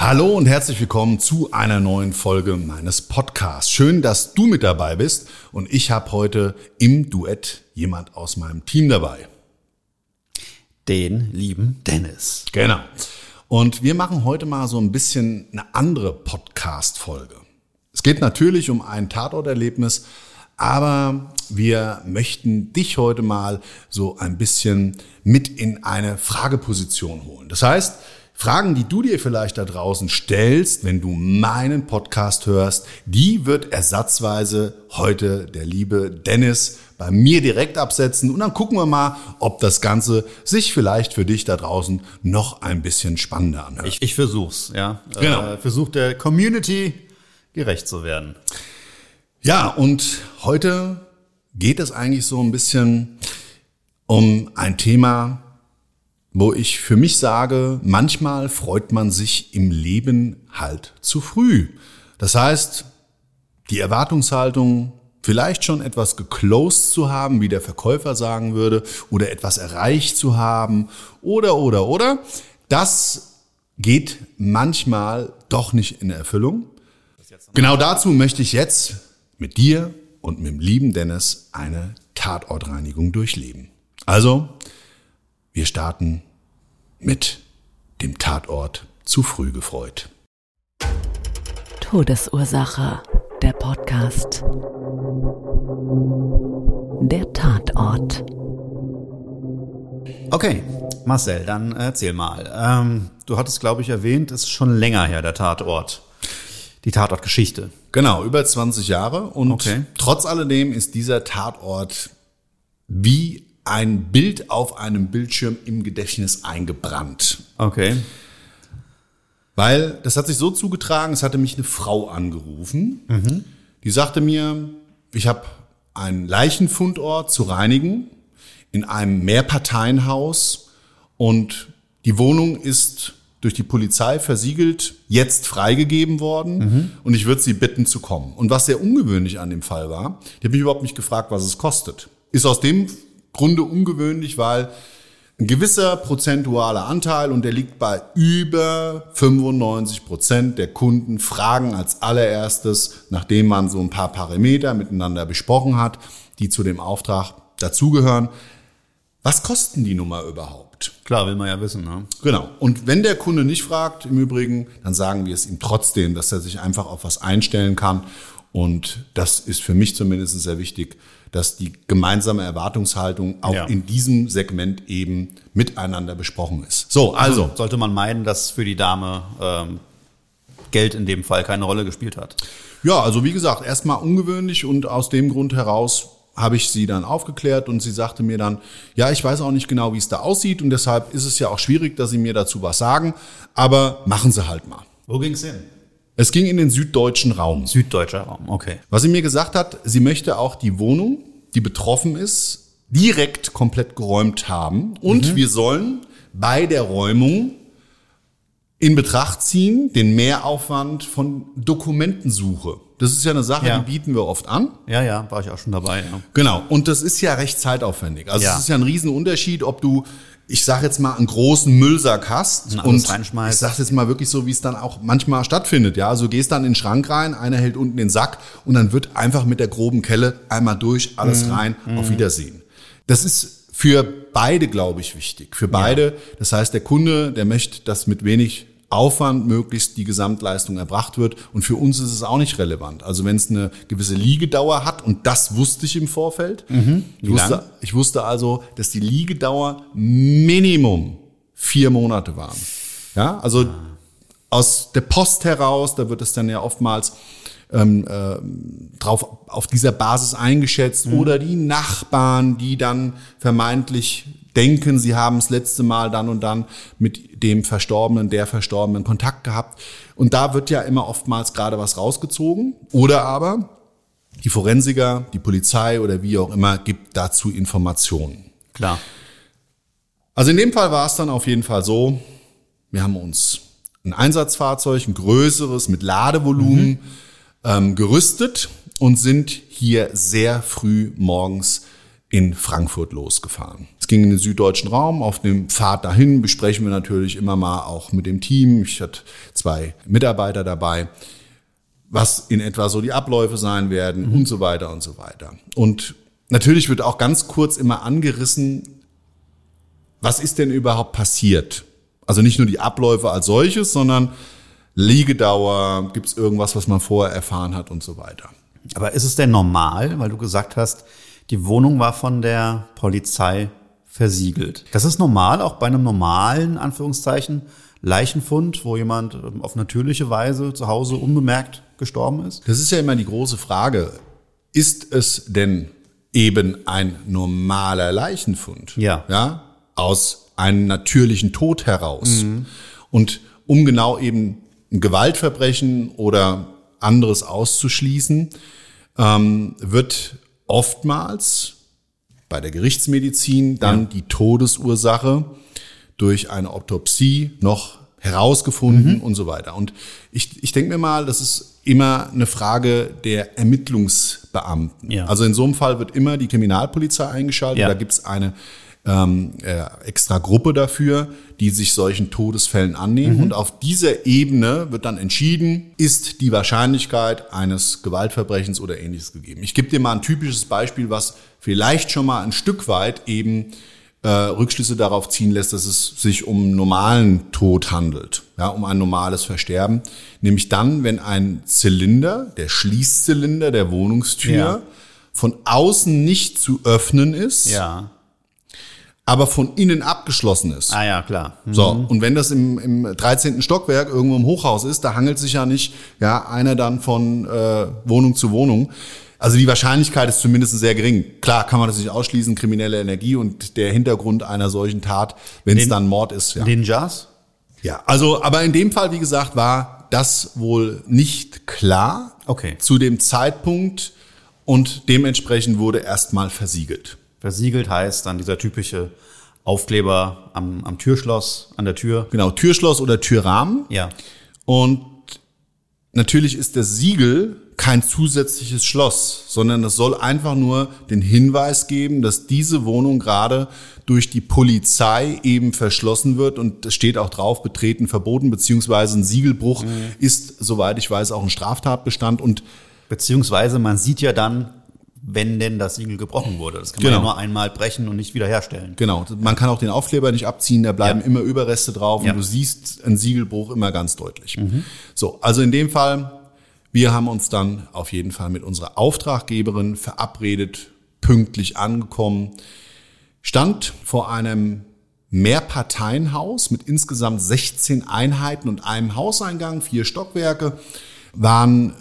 Hallo und herzlich willkommen zu einer neuen Folge meines Podcasts. Schön, dass du mit dabei bist und ich habe heute im Duett jemand aus meinem Team dabei. Den lieben Dennis. Genau. Und wir machen heute mal so ein bisschen eine andere Podcast-Folge. Es geht natürlich um ein Tatorterlebnis, aber wir möchten dich heute mal so ein bisschen mit in eine Frageposition holen. Das heißt, Fragen, die du dir vielleicht da draußen stellst, wenn du meinen Podcast hörst, die wird ersatzweise heute der liebe Dennis bei mir direkt absetzen und dann gucken wir mal, ob das Ganze sich vielleicht für dich da draußen noch ein bisschen spannender anhört. Ich, ich versuch's, ja. Genau. Äh, versuch der Community gerecht zu werden. Ja, und heute geht es eigentlich so ein bisschen um ein Thema, wo ich für mich sage, manchmal freut man sich im Leben halt zu früh. Das heißt, die Erwartungshaltung, vielleicht schon etwas geclosed zu haben, wie der Verkäufer sagen würde, oder etwas erreicht zu haben, oder, oder, oder, das geht manchmal doch nicht in Erfüllung. Genau dazu möchte ich jetzt mit dir und mit dem lieben Dennis eine Tatortreinigung durchleben. Also, wir starten mit dem Tatort zu früh gefreut. Todesursache. Der Podcast. Der Tatort. Okay, Marcel, dann erzähl mal. Ähm, du hattest, glaube ich, erwähnt, es ist schon länger her, der Tatort. Die Tatortgeschichte. Genau, über 20 Jahre. Und Okay. trotz alledem ist dieser Tatort wie ein Bild auf einem Bildschirm im Gedächtnis eingebrannt. Okay. Weil das hat sich so zugetragen, es hatte mich eine Frau angerufen. Die sagte mir, ich habe einen Leichenfundort zu reinigen in einem Mehrparteienhaus und die Wohnung ist durch die Polizei versiegelt, jetzt freigegeben worden und ich würde sie bitten zu kommen. Und was sehr ungewöhnlich an dem Fall war, die habe mich überhaupt nicht gefragt, was es kostet. Ist aus dem Grunde ungewöhnlich, weil ein gewisser prozentualer Anteil und der liegt bei über 95 Prozent der Kunden fragen als allererstes, nachdem man so ein paar Parameter miteinander besprochen hat, die zu dem Auftrag dazugehören, was kosten die Nummer überhaupt? Klar, will man ja wissen, ne? Genau. Und wenn der Kunde nicht fragt, im Übrigen, dann sagen wir es ihm trotzdem, dass er sich einfach auf was einstellen kann. Und das ist für mich zumindest sehr wichtig, dass die gemeinsame Erwartungshaltung auch Ja. in diesem Segment eben miteinander besprochen ist. So, also, Sollte man meiden, dass für die Dame ähm, Geld in dem Fall keine Rolle gespielt hat. ja, also wie gesagt, erstmal ungewöhnlich und aus dem Grund heraus habe ich sie dann aufgeklärt und sie sagte mir dann, ja, ich weiß auch nicht genau, wie es da aussieht und deshalb ist es ja auch schwierig, dass sie mir dazu was sagen, aber machen sie halt mal. Wo ging's hin? Es ging in den süddeutschen Raum. Süddeutscher Raum, okay. Was sie mir gesagt hat, sie möchte auch die Wohnung, die betroffen ist, direkt komplett geräumt haben. Und wir sollen bei der Räumung in Betracht ziehen den Mehraufwand von Dokumentensuche. Das ist ja eine Sache, Ja. die bieten wir oft an. Ja, ja, war ich auch schon dabei. Ja. Genau. Und das ist ja recht zeitaufwendig. Also Ja. es ist ja ein Riesenunterschied, ob du ich sag jetzt mal, einen großen Müllsack hast Und ich sag jetzt mal wirklich so, wie es dann auch manchmal stattfindet. Ja, also du gehst dann in den Schrank rein, einer hält unten den Sack und dann wird einfach mit der groben Kelle einmal durch, alles Mhm. rein, auf Wiedersehen. Das ist für beide, glaube ich, wichtig. Für beide. Das heißt, der Kunde, der möchte, dass mit wenig Aufwand möglichst die Gesamtleistung erbracht wird. Und für uns ist es auch nicht relevant. Also wenn es eine gewisse Liegedauer hat, und das wusste ich im Vorfeld. Ich, Mhm. Wie wusste, ich wusste also, dass die Liegedauer Minimum vier Monate waren. Ja, also aus der Post heraus, da wird es dann ja oftmals ähm, äh, drauf auf dieser Basis eingeschätzt oder die Nachbarn, die dann vermeintlich denken, sie haben das letzte Mal dann und dann mit dem Verstorbenen, der Verstorbenen Kontakt gehabt. Und da wird ja immer oftmals gerade was rausgezogen. Oder aber die Forensiker, die Polizei oder wie auch immer gibt dazu Informationen. Klar. Also in dem Fall war es dann auf jeden Fall so, wir haben uns ein Einsatzfahrzeug, ein größeres mit Ladevolumen ähm, gerüstet und sind hier sehr früh morgens in Frankfurt losgefahren. Es ging in den süddeutschen Raum. Auf dem Pfad dahin besprechen wir natürlich immer mal auch mit dem Team. Ich hatte zwei Mitarbeiter dabei, was in etwa so die Abläufe sein werden und so weiter und so weiter. Und natürlich wird auch ganz kurz immer angerissen, was ist denn überhaupt passiert? Also nicht nur die Abläufe als solches, sondern Liegedauer, gibt es irgendwas, was man vorher erfahren hat und so weiter. Aber ist es denn normal, weil du gesagt hast, die Wohnung war von der Polizei versiegelt? Das ist normal, auch bei einem normalen, Anführungszeichen, Leichenfund, wo jemand ähm, auf natürliche Weise zu Hause unbemerkt gestorben ist? Das ist ja immer die große Frage. Ist es denn eben ein normaler Leichenfund? Ja. Ja, aus einem natürlichen Tod heraus. Und um genau eben ein Gewaltverbrechen oder anderes auszuschließen, ähm, wird oftmals bei der Gerichtsmedizin dann die Todesursache durch eine Autopsie noch herausgefunden und so weiter. Und ich, ich denke mir mal, das ist immer eine Frage der Ermittlungsbeamten. Ja. Also in so einem Fall wird immer die Kriminalpolizei eingeschaltet. Ja. Da gibt es eine ähm, äh, extra Gruppe dafür, die sich solchen Todesfällen annehmen. Und auf dieser Ebene wird dann entschieden, ist die Wahrscheinlichkeit eines Gewaltverbrechens oder ähnliches gegeben. Ich gebe dir mal ein typisches Beispiel, was vielleicht schon mal ein Stück weit eben äh, Rückschlüsse darauf ziehen lässt, dass es sich um einen normalen Tod handelt, ja, um ein normales Versterben. Nämlich dann, wenn ein Zylinder, der Schließzylinder der Wohnungstür, Ja. von außen nicht zu öffnen ist, Ja. Aber von innen abgeschlossen ist. Ah ja, klar. Hm. So, und wenn das im, im 13. Stockwerk irgendwo im Hochhaus ist, da hangelt sich ja nicht ja, einer dann von äh, Wohnung zu Wohnung. Also die Wahrscheinlichkeit ist zumindest sehr gering. Klar kann man das nicht ausschließen, kriminelle Energie und der Hintergrund einer solchen Tat, wenn es dann Mord ist. Ja. Ninjas? ja, also aber in dem Fall, wie gesagt, war das wohl nicht klar Okay. zu dem Zeitpunkt und dementsprechend wurde erstmal versiegelt. Versiegelt heißt dann dieser typische Aufkleber am, am Türschloss, an der Tür. Genau, Türschloss oder Türrahmen. Ja. Und natürlich ist das Siegel kein zusätzliches Schloss, sondern es soll einfach nur den Hinweis geben, dass diese Wohnung gerade durch die Polizei eben verschlossen wird und es steht auch drauf, betreten verboten, beziehungsweise ein Siegelbruch ist, soweit ich weiß, auch ein Straftatbestand und Beziehungsweise man sieht ja dann, wenn denn das Siegel gebrochen wurde. Das kann man Genau. ja nur einmal brechen und nicht wiederherstellen. Genau, man kann auch den Aufkleber nicht abziehen, da bleiben Ja. immer Überreste drauf Ja. und du siehst einen Siegelbruch immer ganz deutlich. So, also in dem Fall, wir haben uns dann auf jeden Fall mit unserer Auftraggeberin verabredet, pünktlich angekommen, stand vor einem Mehrparteienhaus mit insgesamt 16 Einheiten und einem Hauseingang, vier Stockwerke, waren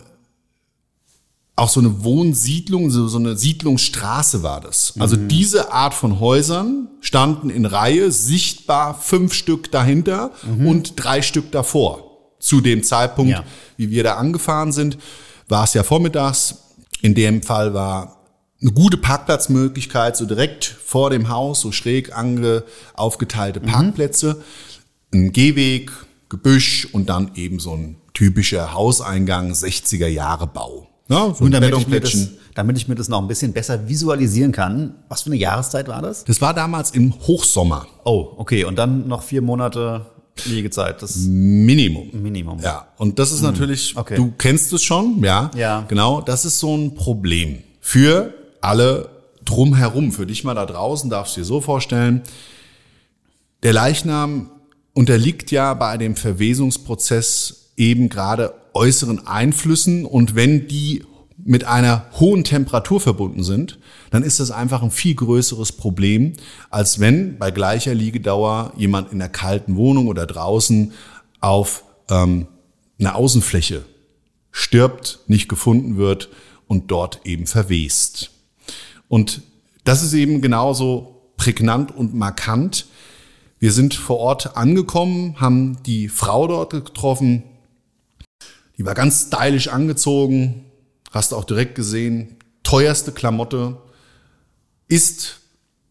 auch so eine Wohnsiedlung, so, so eine Siedlungsstraße war das. Also diese Art von Häusern standen in Reihe, sichtbar fünf Stück dahinter und drei Stück davor. Zu dem Zeitpunkt, Ja. wie wir da angefahren sind, war es ja vormittags. In dem Fall war eine gute Parkplatzmöglichkeit, so direkt vor dem Haus, so schräg ange, aufgeteilte Parkplätze, ein Gehweg, Gebüsch und dann eben so ein typischer Hauseingang, 60er Jahre Bau. Ja, so Nun, ein damit ich, mir das, damit ich mir das noch ein bisschen besser visualisieren kann. Was für eine Jahreszeit war das? Das war damals im Hochsommer. Oh, okay. Und dann noch vier Monate Liegezeit. Das Minimum. Minimum. Ja, und das ist natürlich, okay. du kennst es schon, ja. Ja. Genau, das ist so ein Problem für alle drumherum. Für dich mal da draußen darfst du dir so vorstellen, der Leichnam unterliegt ja bei dem Verwesungsprozess eben gerade äußeren Einflüssen und wenn die mit einer hohen Temperatur verbunden sind, dann ist das einfach ein viel größeres Problem, als wenn bei gleicher Liegedauer jemand in einer kalten Wohnung oder draußen auf ähm, einer Außenfläche stirbt, nicht gefunden wird und dort eben verwest. Und das ist eben genauso prägnant und markant. Wir sind vor Ort angekommen, haben die Frau dort getroffen. Die war ganz stylisch angezogen, hast auch direkt gesehen, teuerste Klamotte, ist,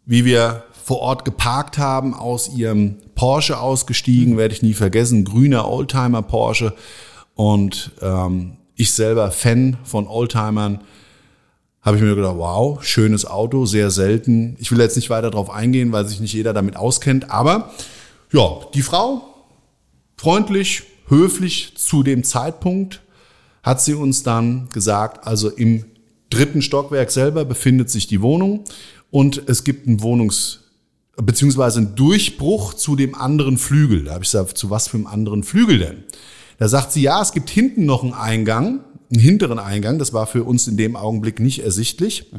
wie wir vor Ort geparkt haben, aus ihrem Porsche ausgestiegen, werde ich nie vergessen, grüner Oldtimer Porsche. Und ähm, ich selber Fan von Oldtimern, habe ich mir gedacht, wow, schönes Auto, sehr selten. Ich will jetzt nicht weiter darauf eingehen, weil sich nicht jeder damit auskennt. Aber ja, die Frau, freundlich, höflich zu dem Zeitpunkt, hat sie uns dann gesagt, also im dritten Stockwerk selber befindet sich die Wohnung und es gibt einen Wohnungs- beziehungsweise einen Durchbruch zu dem anderen Flügel. Da habe ich gesagt, zu was für einem anderen Flügel denn? Da sagt sie, ja, es gibt hinten noch einen Eingang, einen hinteren Eingang. Das war für uns in dem Augenblick nicht ersichtlich.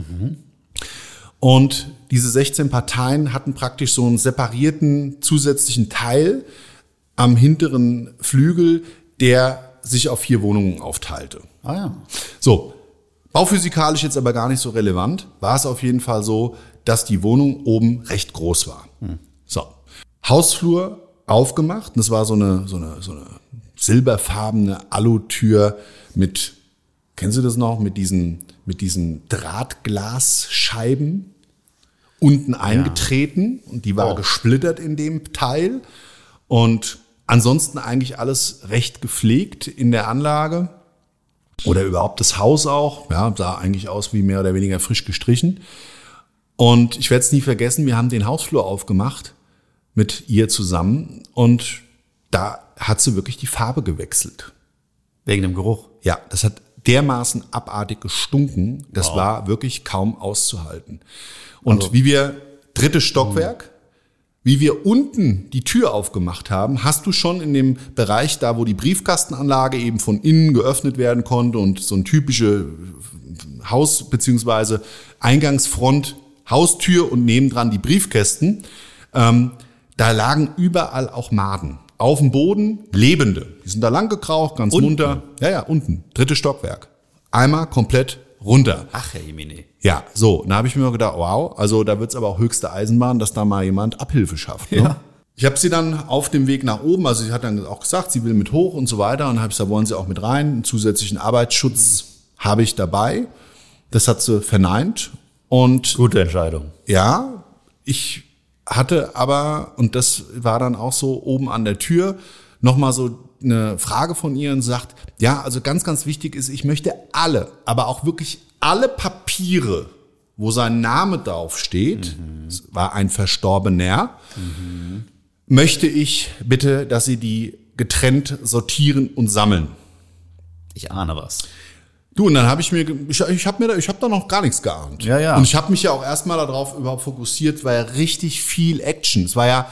Und diese 16 Parteien hatten praktisch so einen separierten zusätzlichen Teil am hinteren Flügel, der sich auf vier Wohnungen aufteilte. Ah ja. So, bauphysikalisch jetzt aber gar nicht so relevant, war es auf jeden Fall so, dass die Wohnung oben recht groß war. So, Hausflur aufgemacht, und das war so eine, so eine, so eine silberfarbene Alutür mit, kennst du das noch, mit diesen, mit diesen Drahtglasscheiben unten eingetreten und die war Oh. gesplittert in dem Teil und ansonsten eigentlich alles recht gepflegt in der Anlage oder überhaupt das Haus auch. Ja, sah eigentlich aus wie mehr oder weniger frisch gestrichen. Und ich werde es nie vergessen, wir haben den Hausflur aufgemacht mit ihr zusammen und da hat sie wirklich die Farbe gewechselt. Wegen dem Geruch. Ja, das hat dermaßen abartig gestunken, das war wirklich kaum auszuhalten. Und wie wir drittes Stockwerk, wie wir unten die Tür aufgemacht haben, hast du schon in dem Bereich da, wo die Briefkastenanlage eben von innen geöffnet werden konnte und so ein typische Haus- beziehungsweise Eingangsfront, Haustür und nebendran die Briefkästen, ähm, da lagen überall auch Maden. Auf dem Boden lebende. Die sind da lang gekraucht, ganz Unten? munter. Ja, ja, unten. Drittes Stockwerk. Einmal komplett runter. Ach, Herr Jemine. Ja, so. Da habe ich mir gedacht, wow, also da wird's aber auch höchste Eisenbahn, dass da mal jemand Abhilfe schafft. Ne? Ja. Ich habe sie dann auf dem Weg nach oben, also sie hat dann auch gesagt, sie will mit hoch und so weiter und habe gesagt, wollen Sie auch mit rein? Einen zusätzlichen Arbeitsschutz habe ich dabei. Das hat sie verneint und Gute Entscheidung. ja, ich hatte aber, und das war dann auch so oben an der Tür, nochmal so eine Frage von ihr und sagt, ja, also ganz, ganz wichtig ist, ich möchte alle, aber auch wirklich alle Papiere, wo sein Name drauf steht, es war ein Verstorbener, möchte ich bitte, dass Sie die getrennt sortieren und sammeln. Ich ahne was. Du, und dann habe ich mir, ich, ich habe mir, da, ich habe da noch gar nichts geahnt. Ja, ja. Und ich habe mich ja auch erstmal darauf überhaupt fokussiert, weil ja richtig viel Action. Es war ja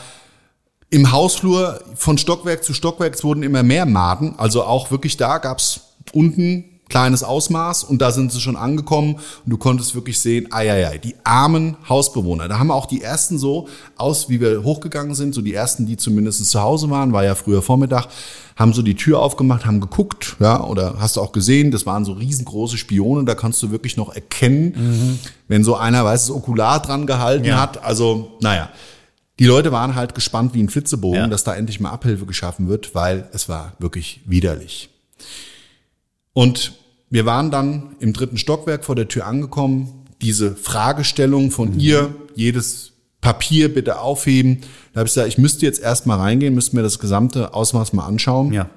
im Hausflur von Stockwerk zu Stockwerk, es wurden immer mehr Maden. Also auch wirklich da gab's unten kleines Ausmaß und da sind sie schon angekommen und du konntest wirklich sehen, ei, die armen Hausbewohner. Da haben auch die ersten so aus, wie wir hochgegangen sind, so die ersten, die zumindest zu Hause waren, war ja früher Vormittag, haben so die Tür aufgemacht, haben geguckt, ja, oder hast du auch gesehen, das waren so riesengroße Spione, da kannst du wirklich noch erkennen, wenn so einer weißes Okular dran gehalten Ja. hat. Also, naja. Die Leute waren halt gespannt wie ein Flitzebogen, Ja. dass da endlich mal Abhilfe geschaffen wird, weil es war wirklich widerlich. Und wir waren dann im dritten Stockwerk vor der Tür angekommen. Diese Fragestellung von ihr, jedes Papier bitte aufheben. Da habe ich gesagt, ich müsste jetzt erst mal reingehen, müsste mir das gesamte Ausmaß mal anschauen. Ja.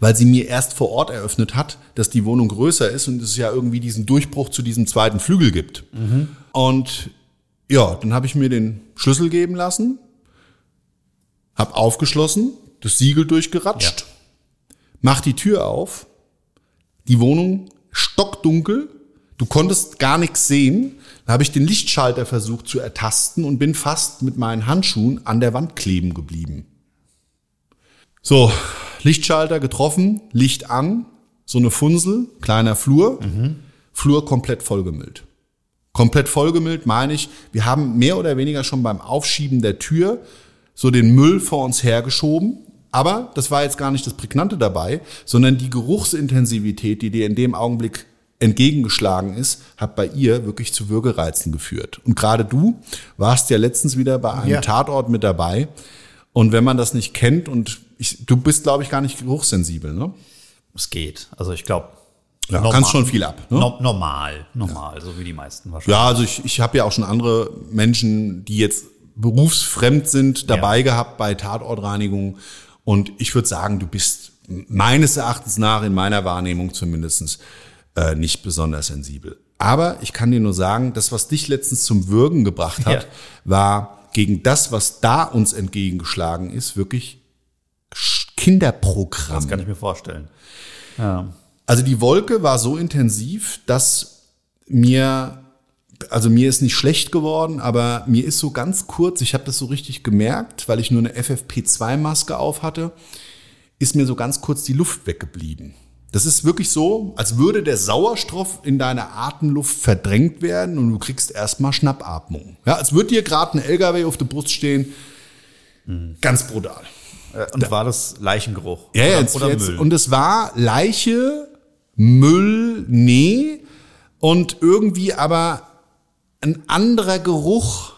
weil sie mir erst vor Ort eröffnet hat, dass die Wohnung größer ist und es ja irgendwie diesen Durchbruch zu diesem zweiten Flügel gibt. Und ja, dann habe ich mir den Schlüssel geben lassen, habe aufgeschlossen, das Siegel durchgeratscht, mach die Tür auf, die Wohnung stockdunkel, du konntest gar nichts sehen. Da habe ich den Lichtschalter versucht zu ertasten und bin fast mit meinen Handschuhen an der Wand kleben geblieben. So, Lichtschalter getroffen, Licht an, so eine Funsel, kleiner Flur, Flur komplett vollgemüllt. Komplett vollgemüllt meine ich, wir haben mehr oder weniger schon beim Aufschieben der Tür so den Müll vor uns hergeschoben. Aber das war jetzt gar nicht das Prägnante dabei, sondern die Geruchsintensivität, die dir in dem Augenblick entgegengeschlagen ist, hat bei ihr wirklich zu Würgereizen geführt. Und gerade du warst ja letztens wieder bei einem Ja. Tatort mit dabei. Und wenn man das nicht kennt und ich, du bist, glaube ich, gar nicht geruchssensibel, ne? Es geht. Also ich glaube. Ja, kannst schon viel ab, ne? No, normal, normal, so wie die meisten wahrscheinlich. Ja, also ich, ich habe ja auch schon andere Menschen, die jetzt berufsfremd sind, dabei Ja. gehabt bei Tatortreinigungen. Und ich würde sagen, du bist meines Erachtens nach, in meiner Wahrnehmung zumindestens äh, nicht besonders sensibel. Aber ich kann dir nur sagen, das, was dich letztens zum Würgen gebracht hat, Ja. war gegen das, was da uns entgegengeschlagen ist, wirklich Kinderprogramm. Das kann ich mir vorstellen. Ja. Also die Wolke war so intensiv, dass mir, also mir ist nicht schlecht geworden, aber mir ist so ganz kurz, ich habe das so richtig gemerkt, weil ich nur eine FFP2-Maske auf hatte, ist mir so ganz kurz die Luft weggeblieben. Das ist wirklich so, als würde der Sauerstoff in deiner Atemluft verdrängt werden und du kriegst erstmal Schnappatmung. Ja, als würde dir gerade ein LKW auf der Brust stehen. Ganz brutal. Äh, Und war das Leichengeruch? Ja, oder, jetzt, oder jetzt, Müll? Und es war Leiche, Müll, nee und irgendwie aber ein anderer Geruch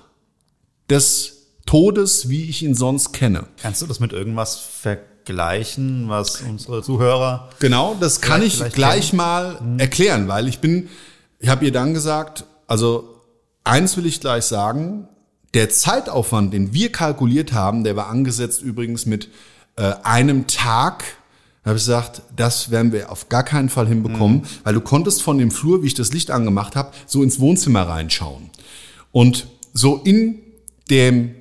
des Todes, wie ich ihn sonst kenne. Kannst du das mit irgendwas vergleichen, was unsere Zuhörer Genau, das kann ich gleich kennen. mal erklären, weil ich bin, ich habe ihr dann gesagt, also eins will ich gleich sagen, der Zeitaufwand, den wir kalkuliert haben, der war angesetzt übrigens mit äh, einem Tag, da habe ich gesagt, das werden wir auf gar keinen Fall hinbekommen, weil du konntest von dem Flur, wie ich das Licht angemacht habe, so ins Wohnzimmer reinschauen. Und so in dem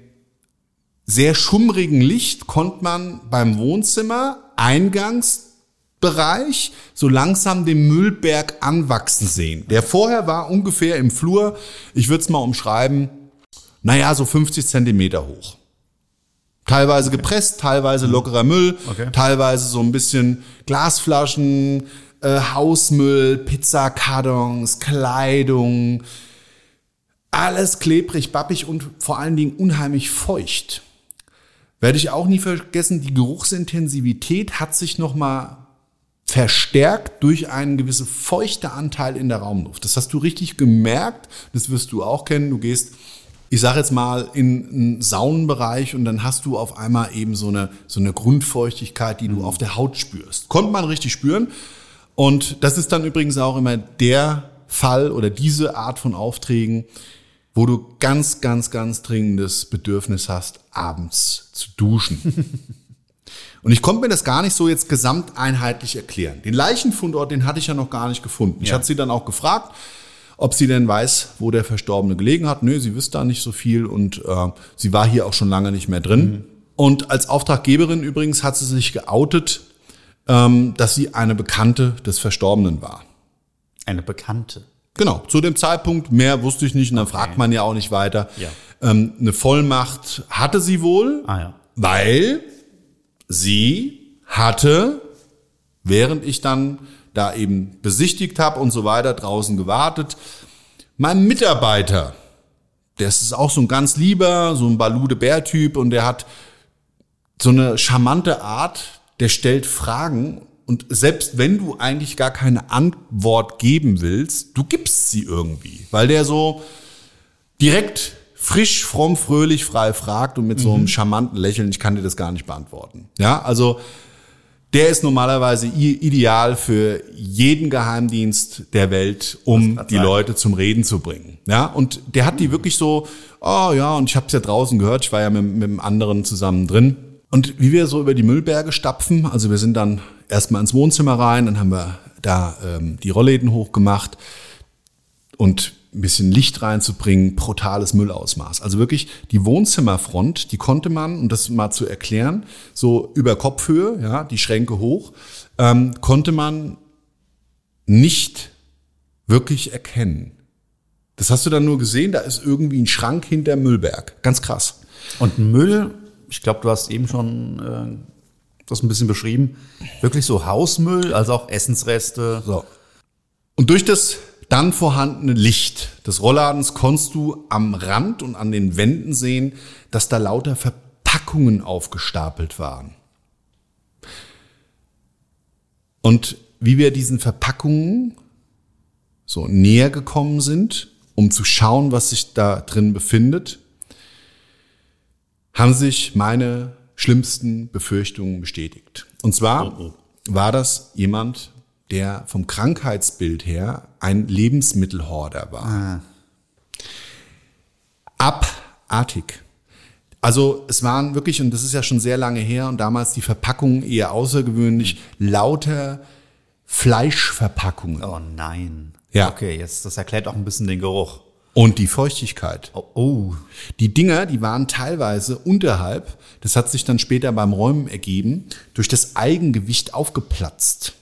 sehr schummrigen Licht konnte man beim Wohnzimmer Eingangsbereich so langsam den Müllberg anwachsen sehen. Der vorher war ungefähr im Flur, ich würde es mal umschreiben, naja, so 50 Zentimeter hoch. Teilweise gepresst, teilweise lockerer Müll, Okay. teilweise so ein bisschen Glasflaschen, äh, Hausmüll, Pizzakartons, Kleidung, alles klebrig, bappig und vor allen Dingen unheimlich feucht. Werde ich auch nie vergessen, die Geruchsintensivität hat sich nochmal verstärkt durch einen gewissen feuchte Anteil in der Raumluft. Das hast du richtig gemerkt, das wirst du auch kennen. Du gehst, ich sage jetzt mal, in einen Saunenbereich und dann hast du auf einmal eben so eine, so eine Grundfeuchtigkeit, die du auf der Haut spürst. Konnte man richtig spüren. Und das ist dann übrigens auch immer der Fall oder diese Art von Aufträgen, wo du ganz, ganz, ganz dringendes Bedürfnis hast, abends zu duschen. Und ich konnte mir das gar nicht so jetzt gesamteinheitlich erklären. Den Leichenfundort, den hatte ich ja noch gar nicht gefunden. Ich Ja. hatte sie dann auch gefragt, ob sie denn weiß, wo der Verstorbene gelegen hat. Nö, sie wüsste da nicht so viel und äh, sie war hier auch schon lange nicht mehr drin. Und als Auftraggeberin übrigens hat sie sich geoutet, ähm, dass sie eine Bekannte des Verstorbenen war. eine Bekannte. Genau, zu dem Zeitpunkt, mehr wusste ich nicht und dann fragt man ja auch nicht weiter. Ja. Ähm, eine Vollmacht hatte sie wohl, Ah ja. weil sie hatte, während ich dann da eben besichtigt habe und so weiter, draußen gewartet, mein Mitarbeiter, der ist auch so ein ganz lieber, so ein Balude-Bär-Typ und der hat so eine charmante Art, der stellt Fragen und selbst wenn du eigentlich gar keine Antwort geben willst, du gibst sie irgendwie, weil der so direkt frisch, fromm, fröhlich, frei fragt und mit so einem charmanten Lächeln, ich kann dir das gar nicht beantworten. Ja, also der ist normalerweise ideal für jeden Geheimdienst der Welt, um die sagen. Leute zum Reden zu bringen. Ja, und der hat die wirklich so, oh ja, und ich habe es ja draußen gehört, ich war ja mit, mit einem anderen zusammen drin. Und wie wir so über die Müllberge stapfen, also wir sind dann erstmal ins Wohnzimmer rein, dann haben wir da ähm, die Rollläden hochgemacht und ein bisschen Licht reinzubringen, brutales Müllausmaß. Also wirklich die Wohnzimmerfront, die konnte man, um das mal zu erklären, so über Kopfhöhe, ja, die Schränke hoch, ähm, konnte man nicht wirklich erkennen. Das hast du dann nur gesehen, da ist irgendwie ein Schrank hinter Müllberg. Ganz krass. Und Müll, ich glaube, du hast eben schon äh, das ein bisschen beschrieben, wirklich so Hausmüll, also auch Essensreste. So. Und durch das dann vorhandene Licht des Rollladens konntest du am Rand und an den Wänden sehen, dass da lauter Verpackungen aufgestapelt waren. Und wie wir diesen Verpackungen so näher gekommen sind, um zu schauen, was sich da drin befindet, haben sich meine schlimmsten Befürchtungen bestätigt. Und zwar oh, oh. war das jemand, der vom Krankheitsbild her ein Lebensmittelhorder war. Ah. Abartig. Also es waren wirklich, und das ist ja schon sehr lange her und damals die Verpackungen eher außergewöhnlich, lauter Fleischverpackungen. Oh nein. Ja. Okay, jetzt das erklärt auch ein bisschen den Geruch. Und die Feuchtigkeit. Oh, oh. Die Dinger, die waren teilweise unterhalb, das hat sich dann später beim Räumen ergeben, durch das Eigengewicht aufgeplatzt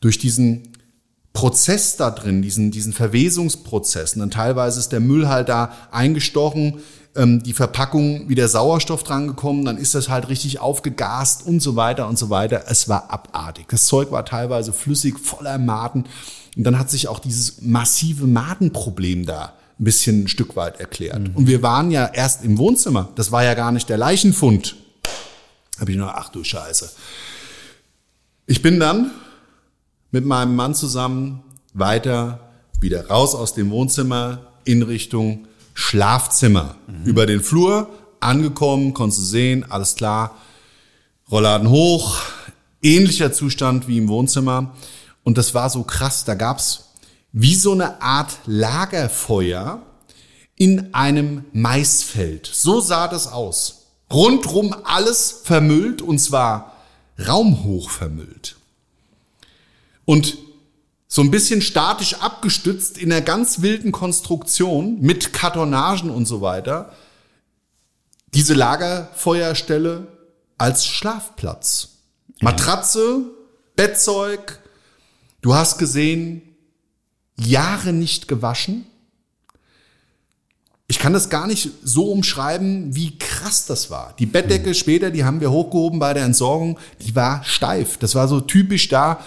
durch diesen Prozess da drin, diesen, diesen Verwesungsprozess, und dann teilweise ist der Müll halt da eingestochen, ähm, die Verpackung wieder Sauerstoff drangekommen, dann ist das halt richtig aufgegast und so weiter und so weiter. Es war abartig. Das Zeug war teilweise flüssig, voller Maden. Und dann hat sich auch dieses massive Madenproblem da ein bisschen ein Stück weit erklärt. Mhm. Und wir waren ja erst im Wohnzimmer. Das war ja gar nicht der Leichenfund. Habe ich nur, ach du Scheiße. Ich bin dann mit meinem Mann zusammen weiter wieder raus aus dem Wohnzimmer in Richtung Schlafzimmer. Mhm. Über den Flur angekommen, konntest du sehen, alles klar, Rollladen hoch, ähnlicher Zustand wie im Wohnzimmer. Und das war so krass, da gab's wie so eine Art Lagerfeuer in einem Maisfeld. So sah das aus. Rundrum alles vermüllt und zwar raumhoch vermüllt und so ein bisschen statisch abgestützt in einer ganz wilden Konstruktion mit Kartonagen und so weiter, diese Lagerfeuerstelle als Schlafplatz. Matratze, Bettzeug, du hast gesehen, Jahre nicht gewaschen. Ich kann das gar nicht so umschreiben, wie krass das war. Die Bettdecke später, die haben wir hochgehoben bei der Entsorgung, die war steif. Das war so typisch da,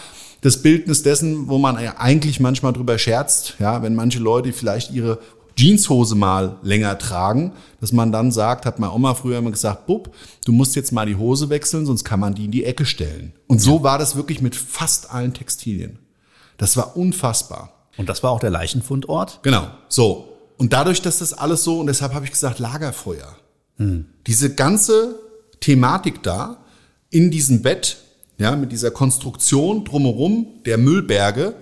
das Bildnis dessen, wo man eigentlich manchmal drüber scherzt, ja, wenn manche Leute vielleicht ihre Jeanshose mal länger tragen, dass man dann sagt, hat meine Oma früher immer gesagt, Bub, du musst jetzt mal die Hose wechseln, sonst kann man die in die Ecke stellen. Und so ja. war das wirklich mit fast allen Textilien. Das war unfassbar. Und das war auch der Leichenfundort? Genau. So. Und dadurch, dass das alles so, und deshalb habe ich gesagt, Lagerfeuer. Hm. Diese ganze Thematik da in diesem Bett ja, mit dieser Konstruktion drumherum der Müllberge,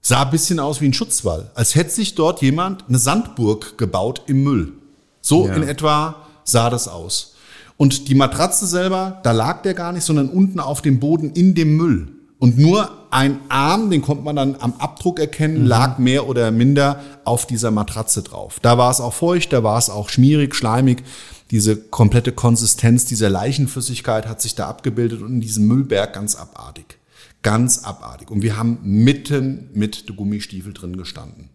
sah ein bisschen aus wie ein Schutzwall. Als hätte sich dort jemand eine Sandburg gebaut im Müll. So ja. in etwa sah das aus. Und die Matratze selber, da lag der gar nicht, sondern unten auf dem Boden in dem Müll. Und nur ein Arm, den konnte man dann am Abdruck erkennen, mhm. lag mehr oder minder auf dieser Matratze drauf. Da war es auch feucht, da war es auch schmierig, schleimig diese komplette Konsistenz dieser Leichenflüssigkeit hat sich da abgebildet und in diesem Müllberg ganz abartig. Ganz abartig. Und wir haben mitten mit der Gummistiefel drin gestanden.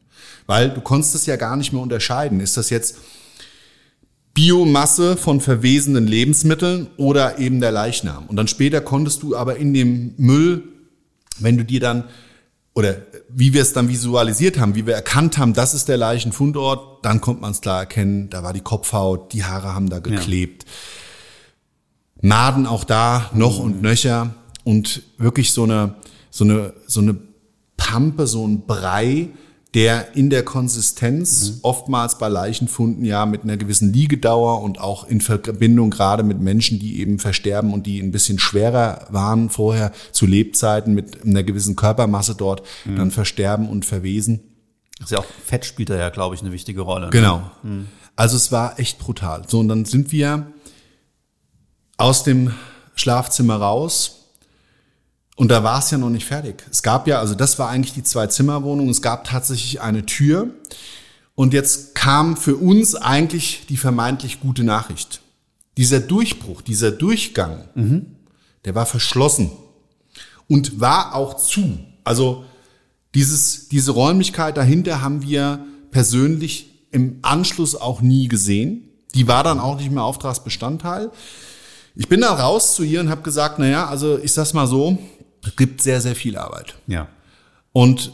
Weil du konntest es ja gar nicht mehr unterscheiden. Ist das jetzt Biomasse von verwesenden Lebensmitteln oder eben der Leichnam? Und dann später konntest du aber in dem Müll, wenn du dir dann oder wie wir es dann visualisiert haben, wie wir erkannt haben, das ist der Leichenfundort, dann kommt man es klar erkennen, da war die Kopfhaut, die Haare haben da geklebt. Ja. Maden auch da, noch mhm. und nöcher und wirklich so eine, so eine, so eine Pampe, so ein Brei, der in der Konsistenz mhm. oftmals bei Leichenfunden ja mit einer gewissen Liegedauer und auch in Verbindung gerade mit Menschen, die eben versterben und die ein bisschen schwerer waren vorher zu Lebzeiten mit einer gewissen Körpermasse dort mhm. dann versterben und verwesen. Das ist ja auch Fett spielt da ja, glaube ich, eine wichtige Rolle. Ne? Genau. Mhm. Also es war echt brutal. So, und dann sind wir aus dem Schlafzimmer raus Und da war es ja noch nicht fertig. Es gab ja, also das war eigentlich die Zwei-Zimmer-Wohnung. Es gab tatsächlich eine Tür. Und jetzt kam für uns eigentlich die vermeintlich gute Nachricht. Dieser Durchbruch, dieser Durchgang, der war verschlossen und war auch zu. Also dieses, diese Räumlichkeit dahinter haben wir persönlich im Anschluss auch nie gesehen. Die war dann auch nicht mehr Auftragsbestandteil. Ich bin da raus zu ihr und habe gesagt, na ja, also ich sag's mal so, es gibt sehr, sehr viel Arbeit. Ja. Und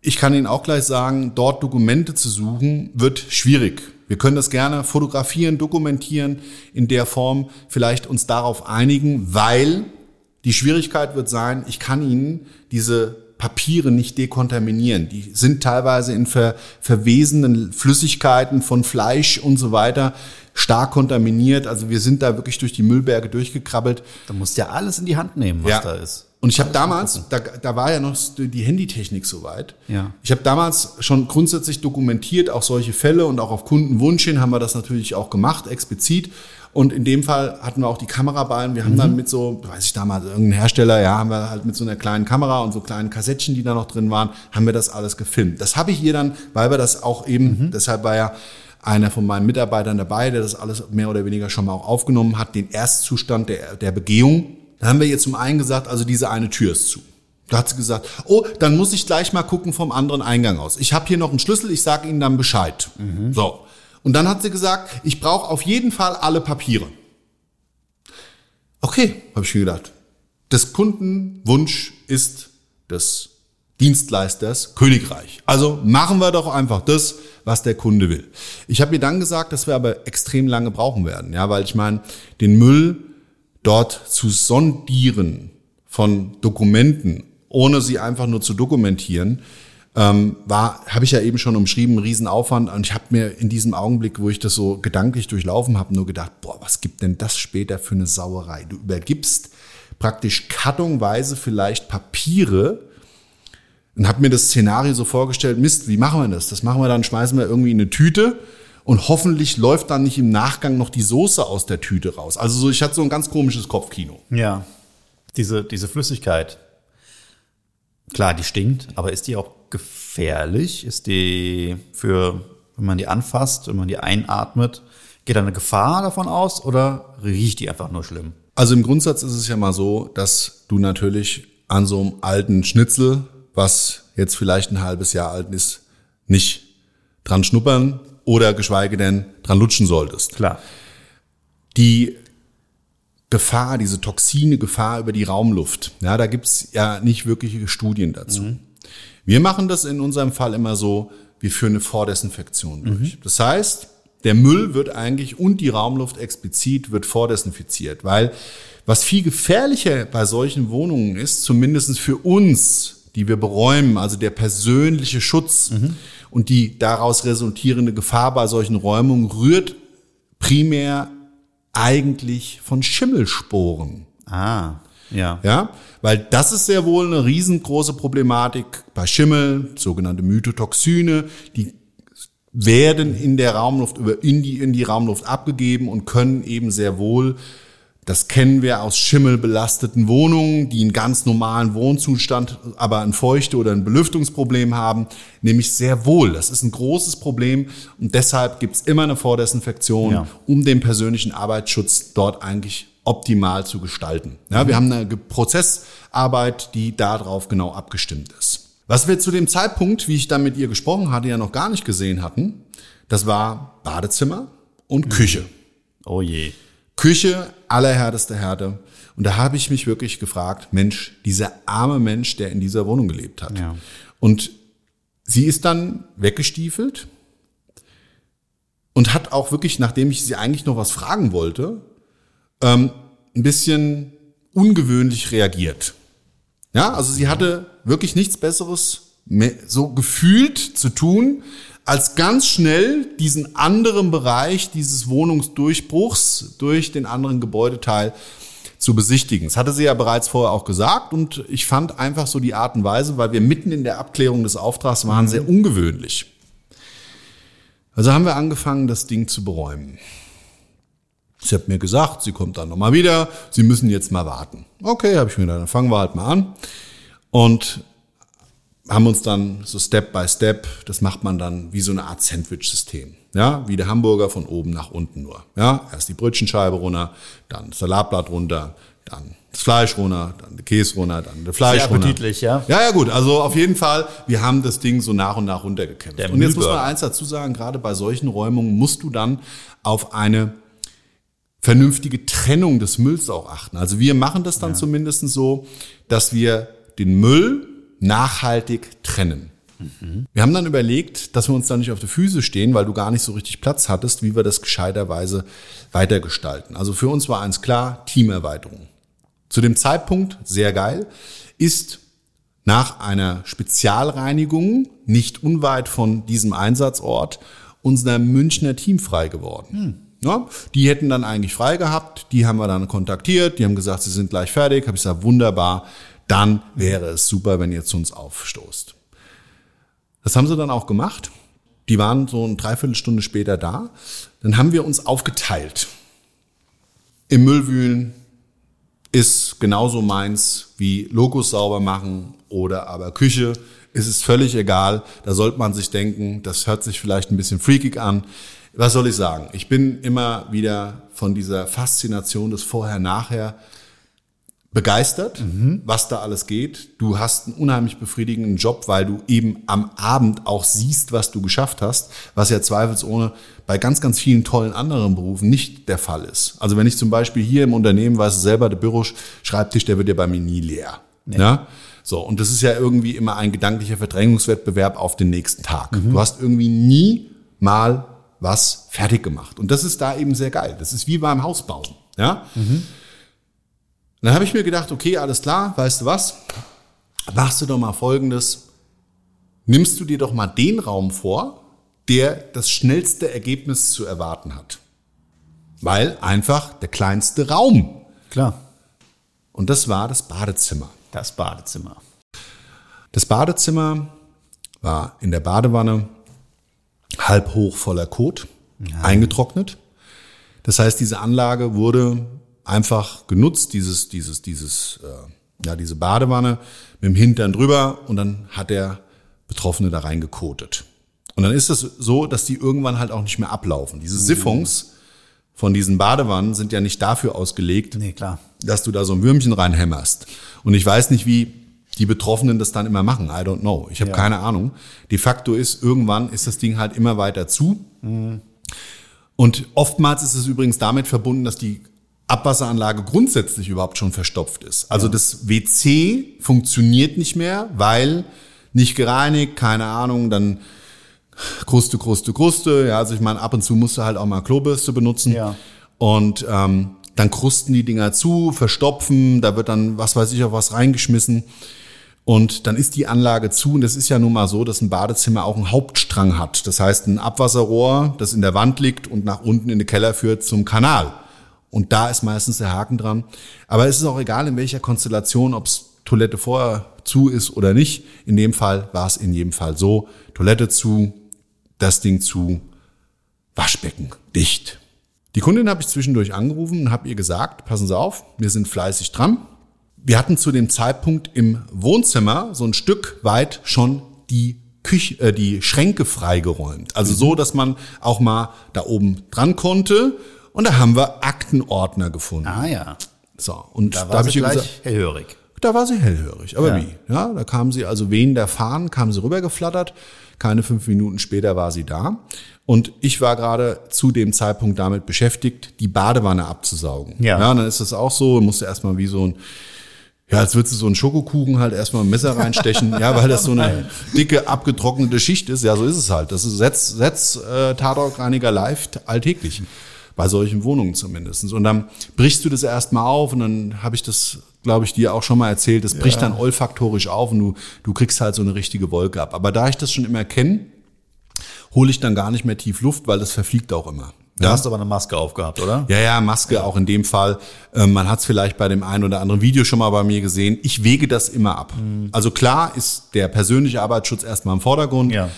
ich kann Ihnen auch gleich sagen, dort Dokumente zu suchen, wird schwierig. Wir können das gerne fotografieren, dokumentieren, in der Form vielleicht uns darauf einigen, weil die Schwierigkeit wird sein, ich kann Ihnen diese Papiere nicht dekontaminieren. Die sind teilweise in ver, verwesenden Flüssigkeiten von Fleisch und so weiter stark kontaminiert. Also wir sind da wirklich durch die Müllberge durchgekrabbelt. Da musst du ja alles in die Hand nehmen, was Ja. da ist. Und ich habe damals, da, da war ja noch die Handytechnik soweit. Ja. Ich habe damals schon grundsätzlich dokumentiert, auch solche Fälle und auch auf Kundenwunsch hin haben wir das natürlich auch gemacht, explizit. Und in dem Fall hatten wir auch die Kamera bei und wir haben dann mit so, weiß ich damals, irgendein Hersteller, ja, haben wir halt mit so einer kleinen Kamera und so kleinen Kassettchen, die da noch drin waren, haben wir das alles gefilmt. Das habe ich ihr dann, weil wir das auch eben, deshalb war ja einer von meinen Mitarbeitern dabei, der das alles mehr oder weniger schon mal auch aufgenommen hat, den Erstzustand der, der Begehung. Da haben wir ihr zum einen gesagt, also diese eine Tür ist zu. Da hat sie gesagt, oh, dann muss ich gleich mal gucken vom anderen Eingang aus. Ich habe hier noch einen Schlüssel, ich sage Ihnen dann Bescheid. So. Und dann hat sie gesagt, ich brauche auf jeden Fall alle Papiere. Okay, habe ich mir gedacht. Das Kundenwunsch ist des Dienstleisters Königreich. Also machen wir doch einfach das, was der Kunde will. Ich habe ihr dann gesagt, dass wir aber extrem lange brauchen werden, ja, weil ich meine, den Müll dort zu sondieren von Dokumenten, ohne sie einfach nur zu dokumentieren, ähm, war, habe ich ja eben schon umschrieben, ein Riesenaufwand. Und ich habe mir in diesem Augenblick, wo ich das so gedanklich durchlaufen habe, nur gedacht, boah, was gibt denn das später für eine Sauerei? Du übergibst praktisch kartonweise vielleicht Papiere und habe mir das Szenario so vorgestellt, Mist, wie machen wir das? Das machen wir dann, schmeißen wir irgendwie in eine Tüte und hoffentlich läuft dann nicht im Nachgang noch die Soße aus der Tüte raus. Also so, ich hatte so ein ganz komisches Kopfkino. Ja. Diese, diese Flüssigkeit. Klar, die stinkt, aber ist die auch gefährlich? Ist die für, wenn man die anfasst, wenn man die einatmet, geht da eine Gefahr davon aus oder riecht die einfach nur schlimm? Also im Grundsatz ist es ja mal so, dass du natürlich an so einem alten Schnitzel, was jetzt vielleicht ein halbes Jahr alt ist, nicht dran schnuppern oder geschweige denn dran lutschen solltest. Klar. die Gefahr, diese toxine Gefahr über die Raumluft, ja, da gibt's ja nicht wirkliche Studien dazu. Wir machen das in unserem Fall immer so, wir führen eine Vordesinfektion durch. Das heißt, der Müll wird eigentlich und die Raumluft explizit wird vordesinfiziert, weil was viel gefährlicher bei solchen Wohnungen ist, zumindest für uns, die wir beräumen, also der persönliche Schutz und die daraus resultierende Gefahr bei solchen Räumungen rührt primär eigentlich von Schimmelsporen. Ah, ja. Ja, weil das ist sehr wohl eine riesengroße Problematik bei Schimmel, sogenannte Mytotoxine, die werden in der Raumluft über in die in die Raumluft abgegeben und können eben sehr wohl das kennen wir aus schimmelbelasteten Wohnungen, die einen ganz normalen Wohnzustand, aber ein Feuchte- oder ein Belüftungsproblem haben, nämlich sehr wohl. Das ist ein großes Problem und deshalb gibt's immer eine Vordesinfektion, Ja. um den persönlichen Arbeitsschutz dort eigentlich optimal zu gestalten. Ja, wir haben eine Prozessarbeit, die darauf genau abgestimmt ist. Was wir zu dem Zeitpunkt, wie ich dann mit ihr gesprochen hatte, ja noch gar nicht gesehen hatten, das war Badezimmer und Küche. Oh je. Küche allerhärteste Härte. Und da habe ich mich wirklich gefragt, Mensch, dieser arme Mensch, der in dieser Wohnung gelebt hat. Ja. Und sie ist dann weggestiefelt und hat auch wirklich, nachdem ich sie eigentlich noch was fragen wollte, ähm, ein bisschen ungewöhnlich reagiert. Ja, also sie hatte wirklich nichts Besseres so gefühlt zu tun, als ganz schnell diesen anderen Bereich dieses Wohnungsdurchbruchs durch den anderen Gebäudeteil zu besichtigen. Das hatte sie ja bereits vorher auch gesagt und ich fand einfach so die Art und Weise, weil wir mitten in der Abklärung des Auftrags waren, sehr ungewöhnlich. Also haben wir angefangen, das Ding zu beräumen. Sie hat mir gesagt, sie kommt dann nochmal wieder, Sie müssen jetzt mal warten. Okay, habe ich mir gedacht, dann fangen wir halt mal an. Und haben uns dann so Step by Step, das macht man dann wie so eine Art Sandwich-System. Ja, wie der Hamburger von oben nach unten nur. Ja, erst die Brötchenscheibe runter, dann das Salatblatt runter, dann das Fleisch runter, dann der Käse runter, dann der Fleisch Sehr runter. appetitlich, ja. Ja, ja, gut. Also auf jeden Fall, wir haben das Ding so nach und nach runtergekämpft. Der und jetzt muss man eins dazu sagen, gerade bei solchen Räumungen musst du dann auf eine vernünftige Trennung des Mülls auch achten. Also wir machen das dann zumindest so, dass wir den Müll nachhaltig trennen. Wir haben dann überlegt, dass wir uns da nicht auf die Füße stehen, weil du gar nicht so richtig Platz hattest, wie wir das gescheiterweise weitergestalten. Also für uns war eins klar, Teamerweiterung. Zu dem Zeitpunkt, sehr geil, ist nach einer Spezialreinigung nicht unweit von diesem Einsatzort unser Münchner Team frei geworden. Ja, die hätten dann eigentlich frei gehabt, die haben wir dann kontaktiert, die haben gesagt, sie sind gleich fertig. Habe ich gesagt, wunderbar, dann wäre es super, wenn ihr zu uns aufstoßt. Das haben sie dann auch gemacht. Die waren so eine Dreiviertelstunde später da. Dann haben wir uns aufgeteilt. Im Müllwühlen ist genauso meins wie Logos sauber machen oder aber Küche. Es ist völlig egal. Da sollte man sich denken, das hört sich vielleicht ein bisschen freakig an. Was soll ich sagen? Ich bin immer wieder von dieser Faszination des Vorher-Nachher begeistert, was da alles geht. Du hast einen unheimlich befriedigenden Job, weil du eben am Abend auch siehst, was du geschafft hast, was ja zweifelsohne bei ganz, ganz vielen tollen anderen Berufen nicht der Fall ist. Also wenn ich zum Beispiel hier im Unternehmen, weißt du selber, der Büroschreibtisch, der wird ja bei mir nie leer. Ja? So, und das ist ja irgendwie immer ein gedanklicher Verdrängungswettbewerb auf den nächsten Tag. Du hast irgendwie nie mal was fertig gemacht. Und das ist da eben sehr geil. Das ist wie beim Hausbauen. Ja? Dann habe ich mir gedacht, okay, alles klar, weißt du was? Machst du doch mal Folgendes. Nimmst du dir doch mal den Raum vor, der das schnellste Ergebnis zu erwarten hat. Weil einfach der kleinste Raum. Klar. Und das war das Badezimmer. Das Badezimmer. Das Badezimmer war in der Badewanne halb hoch voller Kot, eingetrocknet. Das heißt, diese Anlage wurde einfach genutzt, dieses, dieses, dieses, äh, ja, diese Badewanne mit dem Hintern drüber und dann hat der Betroffene da reingekotet. Und dann ist es so, dass die irgendwann halt auch nicht mehr ablaufen. Diese Siphons von diesen Badewannen sind ja nicht dafür ausgelegt, Nee, klar. dass du da so ein Würmchen reinhämmerst. Und ich weiß nicht, wie die Betroffenen das dann immer machen. I don't know. Ich habe Ja. keine Ahnung. De facto ist, irgendwann ist das Ding halt immer weiter zu. Und oftmals ist es übrigens damit verbunden, dass die Abwasseranlage grundsätzlich überhaupt schon verstopft ist. Also das WC funktioniert nicht mehr, weil nicht gereinigt, keine Ahnung, dann Kruste, Kruste, Kruste. Ja, also ich meine, ab und zu musst du halt auch mal Klobürste benutzen. Ja. Und ähm, dann krusten die Dinger zu, verstopfen, da wird dann, was weiß ich, auf was reingeschmissen. Und dann ist die Anlage zu. Und es ist ja nun mal so, dass ein Badezimmer auch einen Hauptstrang hat. Das heißt, ein Abwasserrohr, das in der Wand liegt und nach unten in den Keller führt zum Kanal. Und da ist meistens der Haken dran. Aber es ist auch egal, in welcher Konstellation, ob es Toilette vorher zu ist oder nicht. In dem Fall war es in jedem Fall so. Toilette zu, das Ding zu, Waschbecken dicht. Die Kundin habe ich zwischendurch angerufen und habe ihr gesagt, passen Sie auf, wir sind fleißig dran. Wir hatten zu dem Zeitpunkt im Wohnzimmer so ein Stück weit schon die Küche, äh, die Schränke freigeräumt. Also so, dass man auch mal da oben dran konnte. Und da haben wir Aktenordner gefunden. Ah ja. So, und Da da, war habe sie ich gleich gesagt, hellhörig. da war sie hellhörig. Aber Ja. wie? Ja, da kam sie also wehen der Fahnen, kam sie rübergeflattert. Keine fünf Minuten später war sie da. Und ich war gerade zu dem Zeitpunkt damit beschäftigt, die Badewanne abzusaugen. Ja. ja und dann ist das auch so, musste erstmal wie so ein, ja, als würdest du so einen Schokokuchen halt erstmal ein Messer reinstechen, ja, weil das so eine dicke, abgetrocknete Schicht ist. Ja, so ist es halt. Das ist Setz, Setz äh, Tatortreiniger live alltäglich. Bei solchen Wohnungen zumindest. Und dann brichst du das erstmal auf und dann habe ich das, glaube ich, dir auch schon mal erzählt, das bricht dann olfaktorisch auf und du, du kriegst halt so eine richtige Wolke ab. Aber da ich das schon immer kenne, hole ich dann gar nicht mehr tief Luft, weil das verfliegt auch immer. Da hast du aber eine Maske aufgehabt, oder? Ja, ja, Maske auch in dem Fall. Ähm, man hat es vielleicht bei dem einen oder anderen Video schon mal bei mir gesehen. Ich wege das immer ab. Also klar ist der persönliche Arbeitsschutz erstmal im Vordergrund. Ja.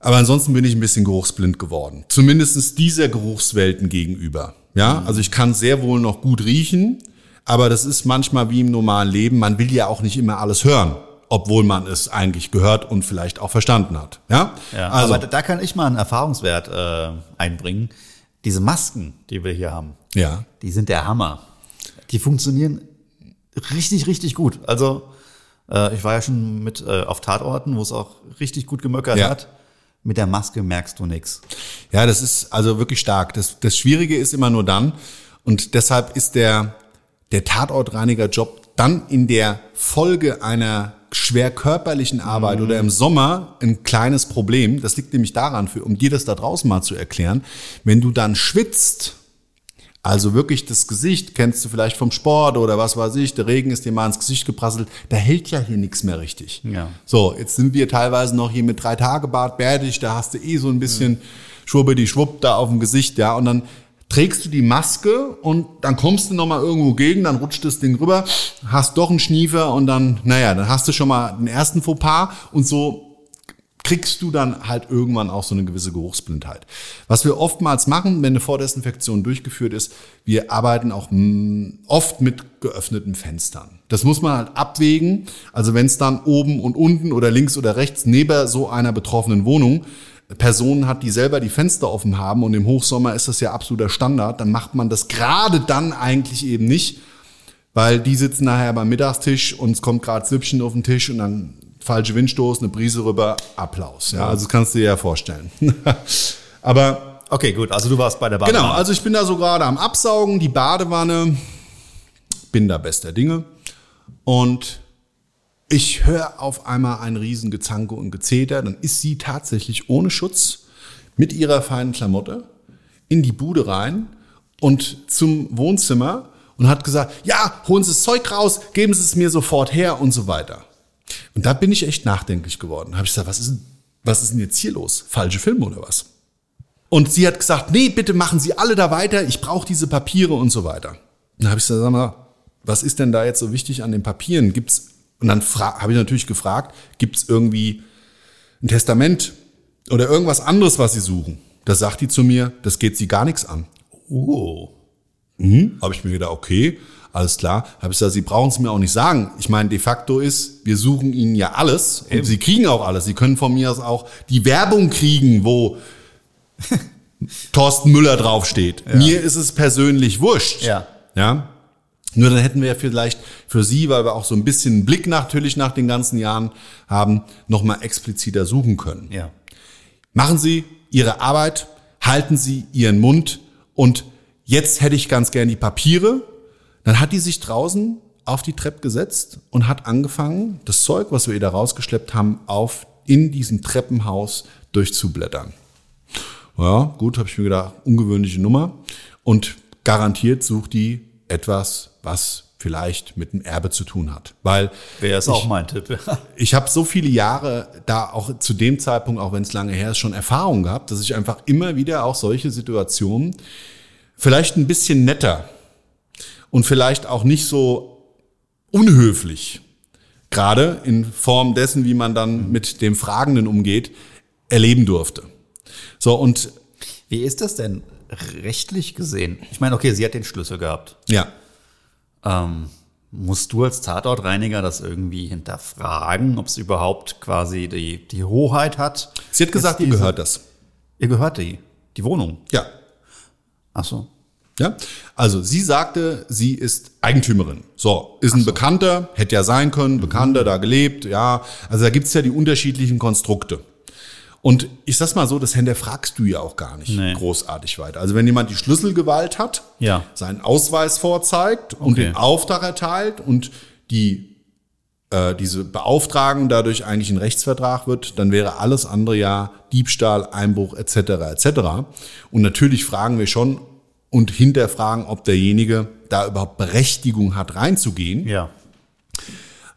Aber ansonsten bin ich ein bisschen geruchsblind geworden. Zumindestens dieser Geruchswelten gegenüber. Ja, also ich kann sehr wohl noch gut riechen, aber das ist manchmal wie im normalen Leben. Man will ja auch nicht immer alles hören, obwohl man es eigentlich gehört und vielleicht auch verstanden hat. Ja, Ja, also aber da- da kann ich mal einen Erfahrungswert äh, einbringen. Diese Masken, die wir hier haben, ja, die sind der Hammer. Die funktionieren richtig, richtig gut. Also äh, ich war ja schon mit äh, auf Tatorten, wo es auch richtig gut gemöckert Ja. hat. Mit der Maske merkst du nix. Ja, das ist also wirklich stark. Das, das Schwierige ist immer nur dann, und deshalb ist der, der Tatortreiniger-Job dann in der Folge einer schwer körperlichen Arbeit oder im Sommer ein kleines Problem. Das liegt nämlich daran, für, um dir das da draußen mal zu erklären, wenn du dann schwitzt, also wirklich das Gesicht, kennst du vielleicht vom Sport oder was weiß ich, der Regen ist dir mal ins Gesicht geprasselt, da hält ja hier nichts mehr richtig. Ja. So, jetzt sind wir teilweise noch hier mit drei Tage Bart bärtig, da hast du eh so ein bisschen Schwubbe die Schwupp da auf dem Gesicht, ja, und dann trägst du die Maske und dann kommst du noch mal irgendwo gegen, dann rutscht das Ding rüber, hast doch einen Schniefer und dann, naja, dann hast du schon mal den ersten Fauxpas und so kriegst du dann halt irgendwann auch so eine gewisse Geruchsblindheit. Was wir oftmals machen, wenn eine Vordesinfektion durchgeführt ist, wir arbeiten auch mh, oft mit geöffneten Fenstern. Das muss man halt abwägen. Also wenn es dann oben und unten oder links oder rechts neben so einer betroffenen Wohnung Personen hat, die selber die Fenster offen haben und im Hochsommer ist das ja absoluter Standard, dann macht man das gerade dann eigentlich eben nicht, weil die sitzen nachher beim Mittagstisch und es kommt gerade Süppchen auf den Tisch und dann falsche Windstoß, eine Brise rüber, Applaus. Ja, also das kannst du dir ja vorstellen. Aber Okay, gut. Also du warst bei der Badewanne. genau, also ich bin da so gerade am Absaugen, die Badewanne, bin da bester Dinge und ich höre auf einmal ein riesen Gezanke und Gezeter, dann ist sie tatsächlich ohne Schutz mit ihrer feinen Klamotte in die Bude rein und zum Wohnzimmer und hat gesagt, ja, holen Sie das Zeug raus, geben Sie es mir sofort her und so weiter. Und da bin ich echt nachdenklich geworden. Habe ich gesagt, was ist, denn- was ist denn jetzt hier los? Falsche Film oder was? Und sie hat gesagt, nee, bitte machen Sie alle da weiter, ich brauche diese Papiere und so weiter. Dann habe ich gesagt, sag mal, was ist denn da jetzt so wichtig an den Papieren? Gibt's und dann habe ich natürlich gefragt, gibt's irgendwie ein Testament oder irgendwas anderes, was Sie suchen? Da sagt die zu mir, das geht Sie gar nichts an. Oh. Habe ich mir gedacht, okay, alles klar. Habe ich gesagt, Sie brauchen es mir auch nicht sagen. Ich meine, de facto ist, wir suchen Ihnen ja alles und Sie kriegen auch alles. Sie können von mir aus auch die Werbung kriegen, wo Thorsten Müller draufsteht. Mir ist es persönlich wurscht. Ja. Ja. Nur dann hätten wir ja vielleicht für Sie, weil wir auch so ein bisschen einen Blick natürlich nach den ganzen Jahren haben, nochmal expliziter suchen können. Ja. Machen Sie Ihre Arbeit, halten Sie Ihren Mund und jetzt hätte ich ganz gern die Papiere. Dann hat die sich draußen auf die Treppe gesetzt und hat angefangen, das Zeug, was wir ihr da rausgeschleppt haben, auf in diesem Treppenhaus durchzublättern. Ja, gut, habe ich mir gedacht, ungewöhnliche Nummer. Und garantiert sucht die etwas, was vielleicht mit dem Erbe zu tun hat. Weil Wäre es auch mein Tipp. ich habe so viele Jahre da auch zu dem Zeitpunkt, auch wenn es lange her ist, schon Erfahrung gehabt, dass ich einfach immer wieder auch solche Situationen vielleicht ein bisschen netter und vielleicht auch nicht so unhöflich, gerade in Form dessen, wie man dann mit dem Fragenden umgeht, erleben durfte. So und Wie ist das denn rechtlich gesehen? Ich meine, okay, sie hat den Schlüssel gehabt. ja, Ähm, musst du als Tatortreiniger das irgendwie hinterfragen, ob es überhaupt quasi die, die Hoheit hat? sie hat gesagt, ihr gehört das. Ihr gehört die, die Wohnung. Ja, Ach so. Ja, also sie sagte, sie ist Eigentümerin. So, ist ein Bekannter, hätte ja sein können, Bekannter, da gelebt, ja. Also da gibt's ja die unterschiedlichen Konstrukte. Und ich sag's mal so, das hinterfragst du ja auch gar nicht Nee. großartig weiter. Also wenn jemand die Schlüsselgewalt hat, Ja. seinen Ausweis vorzeigt und Okay. den Auftrag erteilt und die äh, diese Beauftragung dadurch eigentlich ein Rechtsvertrag wird, dann wäre alles andere ja Diebstahl, Einbruch etc. etc. Und natürlich fragen wir schon und hinterfragen, ob derjenige da überhaupt Berechtigung hat, reinzugehen. Ja.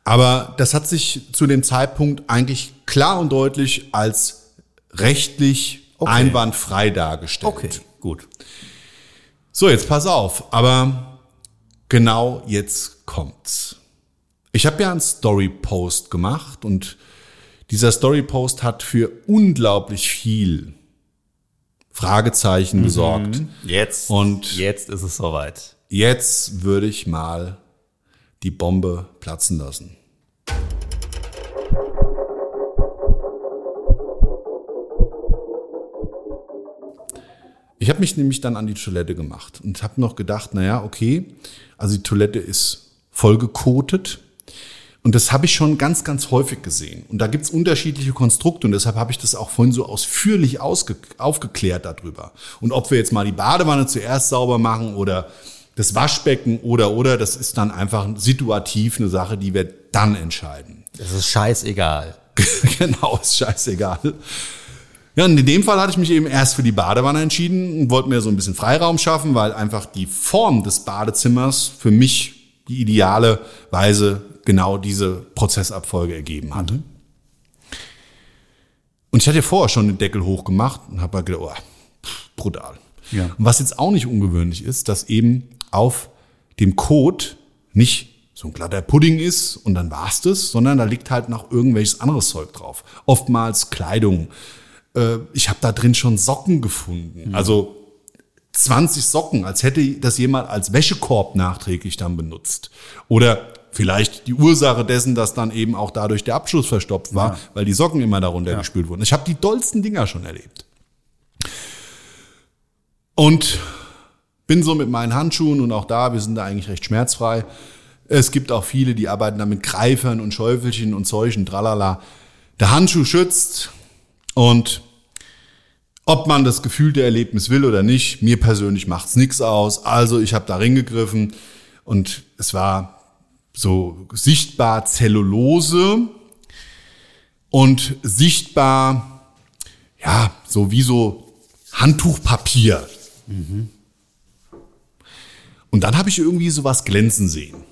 Aber das hat sich zu dem Zeitpunkt eigentlich klar und deutlich als rechtlich Okay. einwandfrei dargestellt. Okay, gut. So, jetzt pass auf, aber genau jetzt kommt's. Ich habe ja einen Story-Post gemacht und dieser Story-Post hat für unglaublich viel Fragezeichen besorgt. Jetzt, Und- jetzt ist es soweit. Jetzt würde ich mal die Bombe platzen lassen. Ich habe mich nämlich dann an die Toilette gemacht und habe noch gedacht, naja, okay, also die Toilette ist vollgekotet. Und das habe ich schon ganz, ganz häufig gesehen. Und da gibt's unterschiedliche Konstrukte und deshalb habe ich das auch vorhin so ausführlich aufgeklärt darüber. Und ob wir jetzt mal die Badewanne zuerst sauber machen oder das Waschbecken oder oder, das ist dann einfach situativ eine Sache, die wir dann entscheiden. Es ist scheißegal. genau, ist scheißegal. Ja, und in dem Fall hatte ich mich eben erst für die Badewanne entschieden und wollte mir so ein bisschen Freiraum schaffen, weil einfach die Form des Badezimmers für mich die ideale Weise genau diese Prozessabfolge ergeben hat. Und ich hatte ja vorher schon den Deckel hochgemacht und habe gedacht, oh, brutal. Ja. Und was jetzt auch nicht ungewöhnlich ist, dass eben auf dem Kot nicht so ein glatter Pudding ist und dann war's das, sondern da liegt halt noch irgendwelches anderes Zeug drauf. Oftmals Kleidung. Äh, Ich habe da drin schon Socken gefunden. Also 20 Socken, als hätte das jemand als Wäschekorb nachträglich dann benutzt. Oder vielleicht die Ursache dessen, dass dann eben auch dadurch der Abschluss verstopft war, weil die Socken immer darunter gespült wurden. Ich habe die dollsten Dinger schon erlebt. Und bin so mit meinen Handschuhen und auch da, wir sind da eigentlich recht schmerzfrei. Es gibt auch viele, die arbeiten da mit Greifern und Schäufelchen und Zeugen, tralala. Der Handschuh schützt und ob man das gefühlte Erlebnis will oder nicht, mir persönlich macht's nichts aus. Also ich habe da reingegriffen und es war so sichtbar Zellulose und sichtbar, ja, so wie so Handtuchpapier. Und dann habe ich irgendwie sowas glänzen sehen.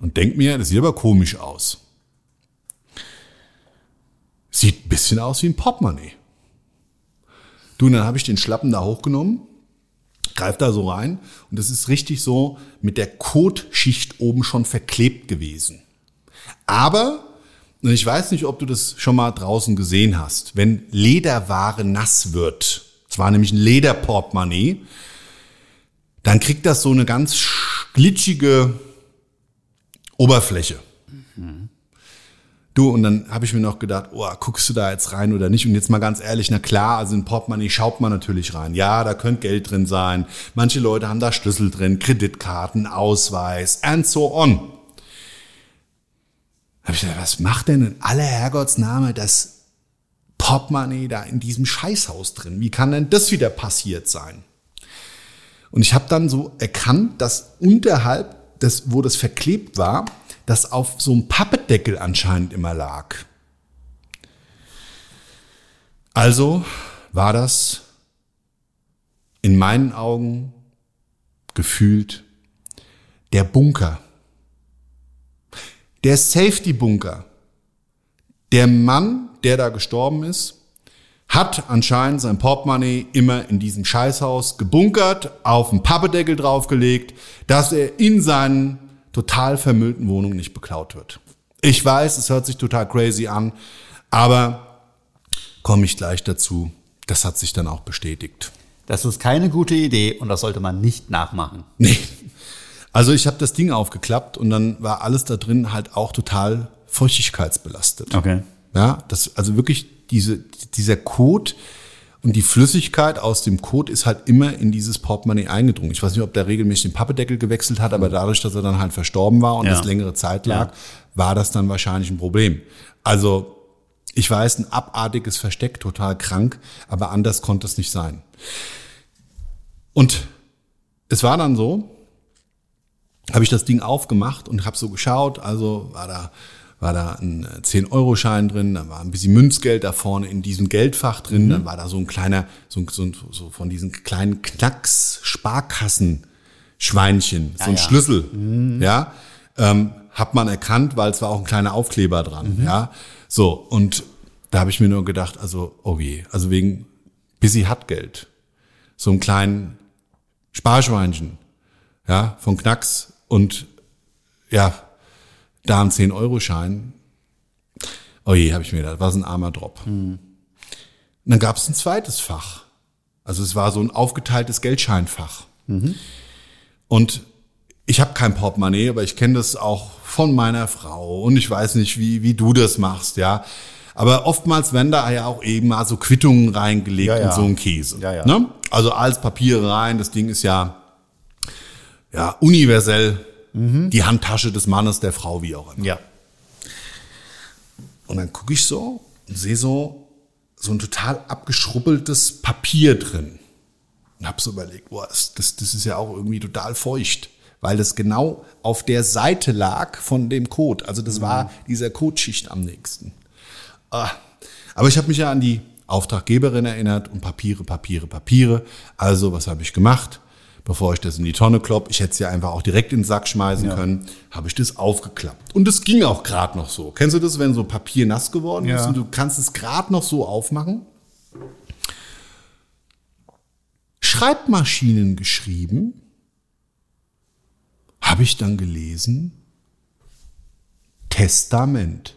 Und denk mir, das sieht aber komisch aus. Sieht ein bisschen aus wie ein Portemonnaie. Du, und dann habe ich den Schlappen da hochgenommen, greif da so rein und das ist richtig so mit der Kotschicht oben schon verklebt gewesen. Aber, und ich weiß nicht, ob du das schon mal draußen gesehen hast, wenn Lederware nass wird, es war nämlich ein Lederportemonnaie, dann kriegt das so eine ganz glitschige Oberfläche. Du, und dann habe ich mir noch gedacht, oh, guckst du da jetzt rein oder nicht? Und jetzt mal ganz ehrlich, na klar, also in Portemonnaie schaut man natürlich rein. Ja, da könnte Geld drin sein. Manche Leute haben da Schlüssel drin, Kreditkarten, Ausweis and so on. Hab ich gedacht, was macht denn in aller Herrgottsname das Portemonnaie da in diesem Scheißhaus drin? Wie kann denn das wieder passiert sein? Und ich habe dann so erkannt, dass unterhalb des, wo das verklebt war, das auf so einem Pappedeckel anscheinend immer lag. Also war das in meinen Augen gefühlt der Bunker. Der Safety-Bunker. Der Mann, der da gestorben ist, hat anscheinend sein Portemonnaie immer in diesem Scheißhaus gebunkert, auf einen Pappedeckel draufgelegt, dass er in seinen total vermüllten Wohnungen nicht beklaut wird. Ich weiß, es hört sich total crazy an, aber komme ich gleich dazu. Das hat sich dann auch bestätigt. Das ist keine gute Idee und das sollte man nicht nachmachen. Nee. Also ich habe das Ding aufgeklappt und dann war alles da drin halt auch total feuchtigkeitsbelastet. Okay. Ja, das, also wirklich diese, dieser Kot und die Flüssigkeit aus dem Kot ist halt immer in dieses Portemonnaie eingedrungen. Ich weiß nicht, ob der regelmäßig den Pappedeckel gewechselt hat, aber dadurch, dass er dann halt verstorben war und Ja. das längere Zeit lag, war das dann wahrscheinlich ein Problem. Also, ich weiß, ein abartiges Versteck, total krank, aber anders konnte es nicht sein. Und es war dann so, habe ich das Ding aufgemacht und habe so geschaut, also war da war da ein 10-Euro-Schein drin, da war ein bisschen Münzgeld da vorne in diesem Geldfach drin, Mhm. dann war da so ein kleiner, so, ein- so, ein- so von diesen kleinen Knacks-Sparkassen-Schweinchen, so ein ja. Schlüssel, Mhm. ja, ähm, hat man erkannt, weil es war auch ein kleiner Aufkleber dran, Mhm. ja, so, und da habe ich mir nur gedacht, also, oh je, also wegen Busy hat Geld, so einen kleinen Sparschweinchen, ja, von Knacks und ja, da ein 10-Euro-Schein. Oh je, habe ich mir gedacht, was ein armer Drop. Und dann gab es ein zweites Fach. Also es war so ein aufgeteiltes Geldscheinfach. Und ich habe kein Portemonnaie, aber ich kenne das auch von meiner Frau und ich weiß nicht, wie, wie du das machst, ja. Aber oftmals werden da ja auch eben mal so Quittungen reingelegt Ja, ja. und so ein Käse. Ja, ja. Ne? Also als Papiere rein, das Ding ist ja, ja universell die Handtasche des Mannes, der Frau, wie auch immer. Ja. Und dann gucke ich so und sehe so, so ein total abgeschrubbeltes Papier drin. Und habe so überlegt, boah, das, das, das ist ja auch irgendwie total feucht, weil das genau auf der Seite lag von dem Code. Also das war dieser Codeschicht am nächsten. Ah. Aber ich habe mich ja an die Auftraggeberin erinnert und Papiere, Papiere, Papiere. Also was habe ich gemacht? Bevor ich das in die Tonne klopp, ich hätte es ja einfach auch direkt in den Sack schmeißen können, habe ich das aufgeklappt. Und es ging auch gerade noch so. Kennst du das, wenn so Papier nass geworden ist Ja. und du kannst es gerade noch so aufmachen? Schreibmaschinen geschrieben, habe ich dann gelesen, Testament.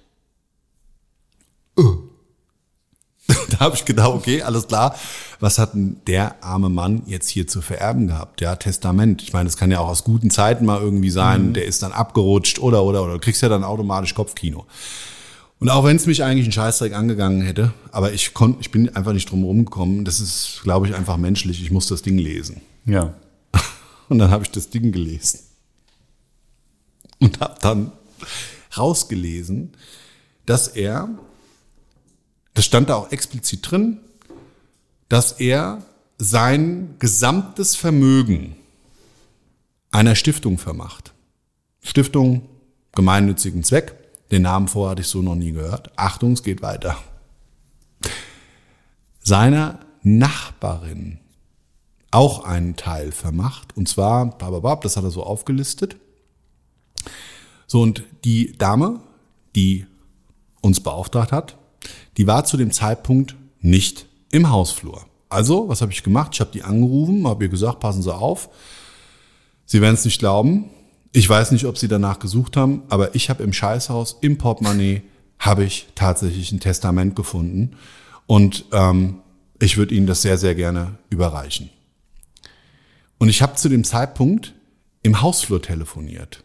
Da habe ich gedacht, okay, alles klar. Was hat denn der arme Mann jetzt hier zu vererben gehabt? Ja, Testament. Ich meine, das kann ja auch aus guten Zeiten mal irgendwie sein. Der ist dann abgerutscht oder, oder, oder. Du kriegst ja dann automatisch Kopfkino. Und auch wenn es mich eigentlich ein Scheißdreck angegangen hätte, aber ich konnte, ich bin einfach nicht drum rumgekommen. Das ist, glaube ich, einfach menschlich. Ich muss das Ding lesen. Ja. Und dann habe ich das Ding gelesen. Und habe dann rausgelesen, dass er, das stand da auch explizit drin, dass er sein gesamtes Vermögen einer Stiftung vermacht. Stiftung, gemeinnützigen Zweck. Den Namen vorher hatte ich so noch nie gehört. Achtung, es geht weiter. Seiner Nachbarin auch einen Teil vermacht. Und zwar, bababab, das hat er so aufgelistet. So, und die Dame, die uns beauftragt hat, die war zu dem Zeitpunkt nicht im Hausflur. Also, was habe ich gemacht? Ich habe die angerufen, habe ihr gesagt, passen Sie auf. Sie werden es nicht glauben. Ich weiß nicht, ob Sie danach gesucht haben, aber ich habe im Scheißhaus, im Portemonnaie, habe ich tatsächlich ein Testament gefunden. Und ähm, ich würde Ihnen das sehr, sehr gerne überreichen. Und ich habe zu dem Zeitpunkt im Hausflur telefoniert.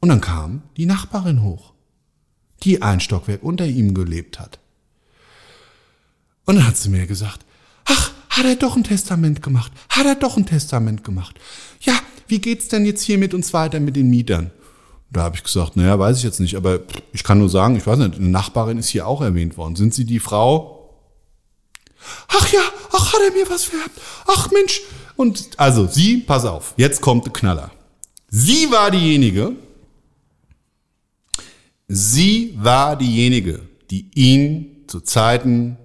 Und dann kam die Nachbarin hoch, die ein Stockwerk unter ihm gelebt hat. Und dann hat sie mir gesagt, ach, hat er doch ein Testament gemacht, hat er doch ein Testament gemacht. Ja, wie geht's denn jetzt hier mit uns weiter mit den Mietern? Da habe ich gesagt, naja, weiß ich jetzt nicht, aber ich kann nur sagen, ich weiß nicht, eine Nachbarin ist hier auch erwähnt worden. Sind Sie die Frau? Ach ja, ach, hat er mir was vererbt? Ach Mensch. Und also sie, pass auf, jetzt kommt der Knaller. Sie war diejenige, sie war diejenige, die ihn zu Zeiten,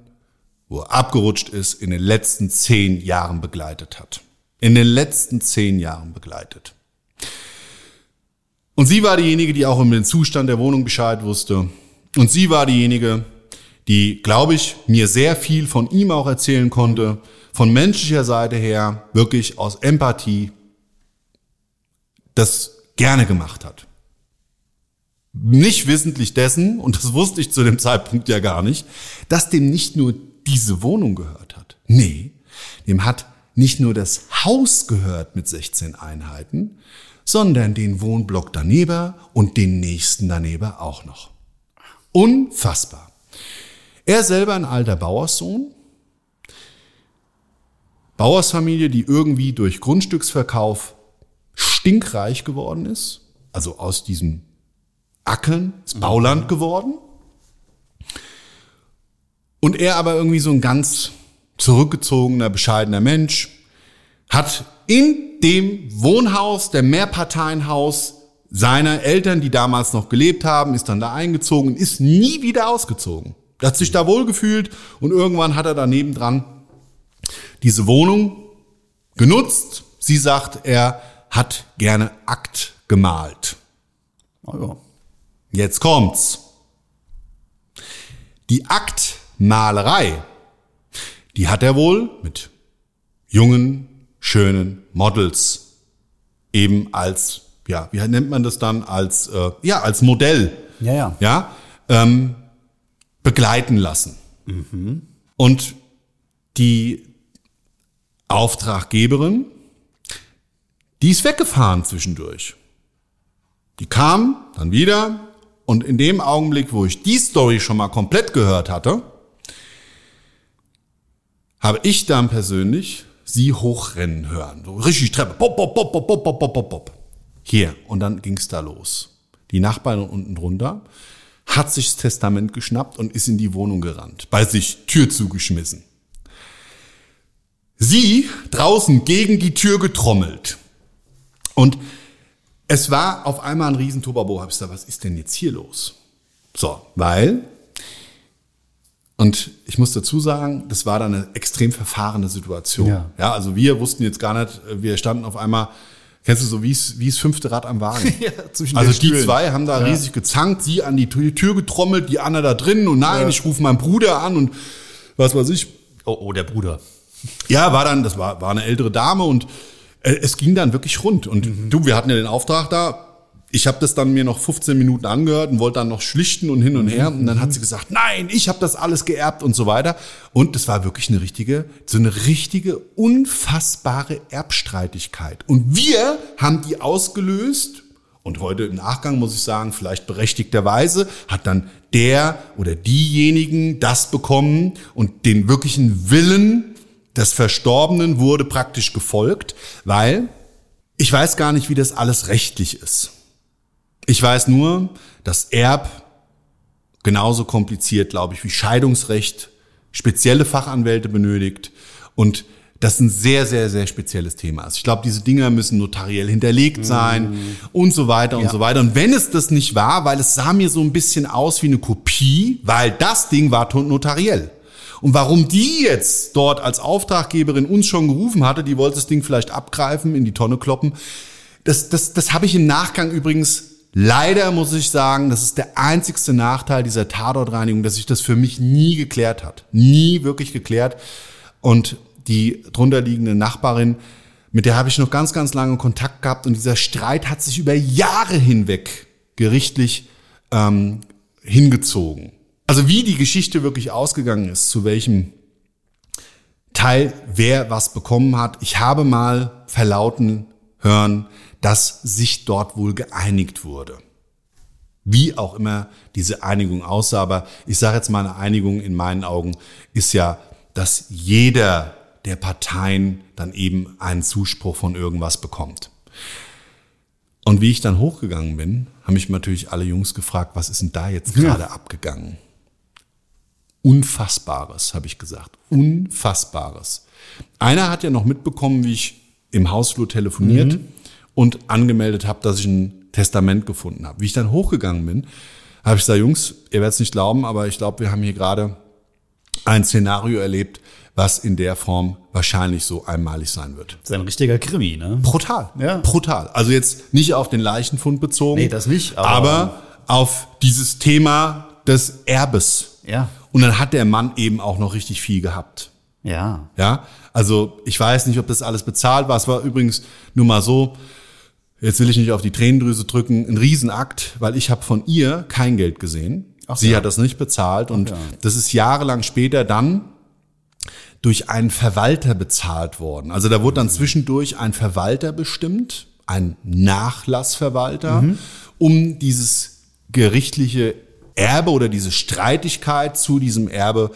wo er abgerutscht ist, in den letzten zehn Jahren begleitet hat. In den letzten zehn Jahren begleitet. Und sie war diejenige, die auch um den Zustand der Wohnung Bescheid wusste. Und sie war diejenige, die, glaube ich, mir sehr viel von ihm auch erzählen konnte, von menschlicher Seite her, wirklich aus Empathie, das gerne gemacht hat. Nicht wissentlich dessen, und das wusste ich zu dem Zeitpunkt ja gar nicht, dass dem nicht nur diese Wohnung gehört hat. Nee, dem hat nicht nur das Haus gehört mit 16 Einheiten, sondern den Wohnblock daneben und den nächsten daneben auch noch. Unfassbar. Er selber ein alter Bauerssohn, Bauersfamilie, die irgendwie durch Grundstücksverkauf stinkreich geworden ist, also aus diesem Ackern ist Bauland geworden. Und er aber irgendwie so ein ganz zurückgezogener, bescheidener Mensch, hat in dem Wohnhaus, der Mehrparteienhaus seiner Eltern, die damals noch gelebt haben, ist dann da eingezogen und ist nie wieder ausgezogen. Er hat sich da wohlgefühlt und irgendwann hat er daneben dran diese Wohnung genutzt. Sie sagt, er hat gerne Akt gemalt. Oh, ja. Jetzt kommt's. Die Aktmalerei, die hat er wohl mit jungen, schönen Models eben als, ja, wie nennt man das dann, als, äh, ja, als Modell, Ja, ja. ja, ähm, begleiten lassen. Und die Auftraggeberin, die ist weggefahren zwischendurch. Die kam dann wieder und in dem Augenblick, wo ich die Story schon mal komplett gehört hatte, habe ich dann persönlich sie hochrennen hören. So richtig Treppe. Pop, pop, pop, pop, pop, pop, pop, pop. Hier. Und dann ging's da los. Die Nachbarin unten drunter hat sich das Testament geschnappt und ist in die Wohnung gerannt. Bei sich Tür zugeschmissen. Sie draußen gegen die Tür getrommelt. Und es war auf einmal ein riesen Tobabo. Hab ich gesagt, was ist denn jetzt hier los? So, weil und ich muss dazu sagen, das war dann eine extrem verfahrene Situation. Ja. ja, also wir wussten jetzt gar nicht, wir standen auf einmal, kennst du so, wie es, wie es fünfte Rad am Wagen. Ja, zwischen also die Stühlen. zwei haben da Ja. riesig gezankt, sie an die Tür, getrommelt, die Anna da drin und nein, Ja. ich rufe meinen Bruder an und was weiß ich. Oh, oh, der Bruder. Ja, war dann, das war, war eine ältere Dame und äh, es ging dann wirklich rund. Und du, wir hatten ja den Auftrag da. Ich habe das dann mir noch 15 Minuten angehört und wollte dann noch schlichten und hin und her. Und dann hat sie gesagt, nein, ich habe das alles geerbt und so weiter. Und es war wirklich eine richtige, so eine richtige, unfassbare Erbstreitigkeit. Und wir haben die ausgelöst. Und heute im Nachgang muss ich sagen, vielleicht berechtigterweise hat dann der oder diejenigen das bekommen und den wirklichen Willen des Verstorbenen wurde praktisch gefolgt, weil ich weiß gar nicht, wie das alles rechtlich ist. Ich weiß nur, dass Erb genauso kompliziert, glaube ich, wie Scheidungsrecht spezielle Fachanwälte benötigt und das ein sehr, sehr, sehr spezielles Thema ist. Ich glaube, diese Dinger müssen notariell hinterlegt sein und so weiter und so weiter. Und wenn es das nicht war, weil es sah mir so ein bisschen aus wie eine Kopie, weil das Ding war notariell. Und warum die jetzt dort als Auftraggeberin uns schon gerufen hatte, die wollte das Ding vielleicht abgreifen, in die Tonne kloppen, das, das, das habe ich im Nachgang übrigens leider, muss ich sagen, das ist der einzigste Nachteil dieser Tatortreinigung, dass sich das für mich nie geklärt hat. Nie wirklich geklärt. Und die drunter liegende Nachbarin, mit der habe ich noch ganz, ganz lange Kontakt gehabt und dieser Streit hat sich über Jahre hinweg gerichtlich ähm, hingezogen. Also wie die Geschichte wirklich ausgegangen ist, zu welchem Teil wer was bekommen hat. Ich habe mal verlauten hören, dass sich dort wohl geeinigt wurde. Wie auch immer diese Einigung aussah, aber ich sage jetzt mal eine Einigung in meinen Augen ist ja, dass jeder der Parteien dann eben einen Zuspruch von irgendwas bekommt. Und wie ich dann hochgegangen bin, haben mich natürlich alle Jungs gefragt, was ist denn da jetzt gerade abgegangen? Unfassbares, habe ich gesagt. Unfassbares. Einer hat ja noch mitbekommen, wie ich im Hausflur telefoniert und angemeldet habe, dass ich ein Testament gefunden habe. Wie ich dann hochgegangen bin, habe ich gesagt, Jungs, ihr werdet es nicht glauben, aber ich glaube, wir haben hier gerade ein Szenario erlebt, was in der Form wahrscheinlich so einmalig sein wird. Das ist ein richtiger Krimi, ne? Brutal. Ja. Brutal. Also jetzt nicht auf den Leichenfund bezogen. Nee, das nicht, Aber, aber- auf dieses Thema des Erbes. Ja. Und dann hat der Mann eben auch noch richtig viel gehabt. Ja. Ja, also ich weiß nicht, ob das alles bezahlt war. Es war übrigens nur mal so, jetzt will ich nicht auf die Tränendrüse drücken, ein Riesenakt, weil ich habe von ihr kein Geld gesehen. Sie ja. hat das nicht bezahlt und ja. das ist jahrelang später dann durch einen Verwalter bezahlt worden. Also da wurde dann zwischendurch ein Verwalter bestimmt, ein Nachlassverwalter, um dieses gerichtliche Erbe oder diese Streitigkeit zu diesem Erbe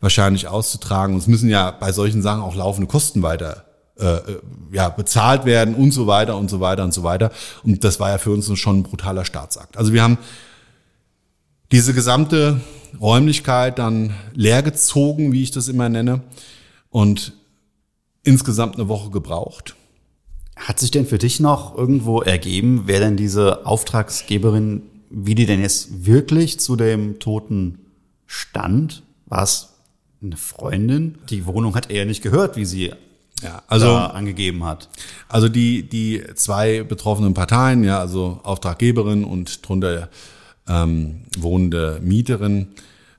wahrscheinlich auszutragen. Und es müssen ja bei solchen Sachen auch laufende Kosten weiter äh, äh, ja, bezahlt werden und so weiter und so weiter und so weiter. Und das war ja für uns schon ein brutaler Staatsakt. Also wir haben diese gesamte Räumlichkeit dann leergezogen, wie ich das immer nenne, und insgesamt eine Woche gebraucht. Hat sich denn für dich noch irgendwo ergeben, wer denn diese Auftragsgeberin, wie die denn jetzt wirklich zu dem Toten stand? War es eine Freundin? Die Wohnung hat er ja nicht gehört, wie sie Ja, also da angegeben hat. Also die, die zwei betroffenen Parteien, ja, also Auftraggeberin und drunter ähm, wohnende Mieterin,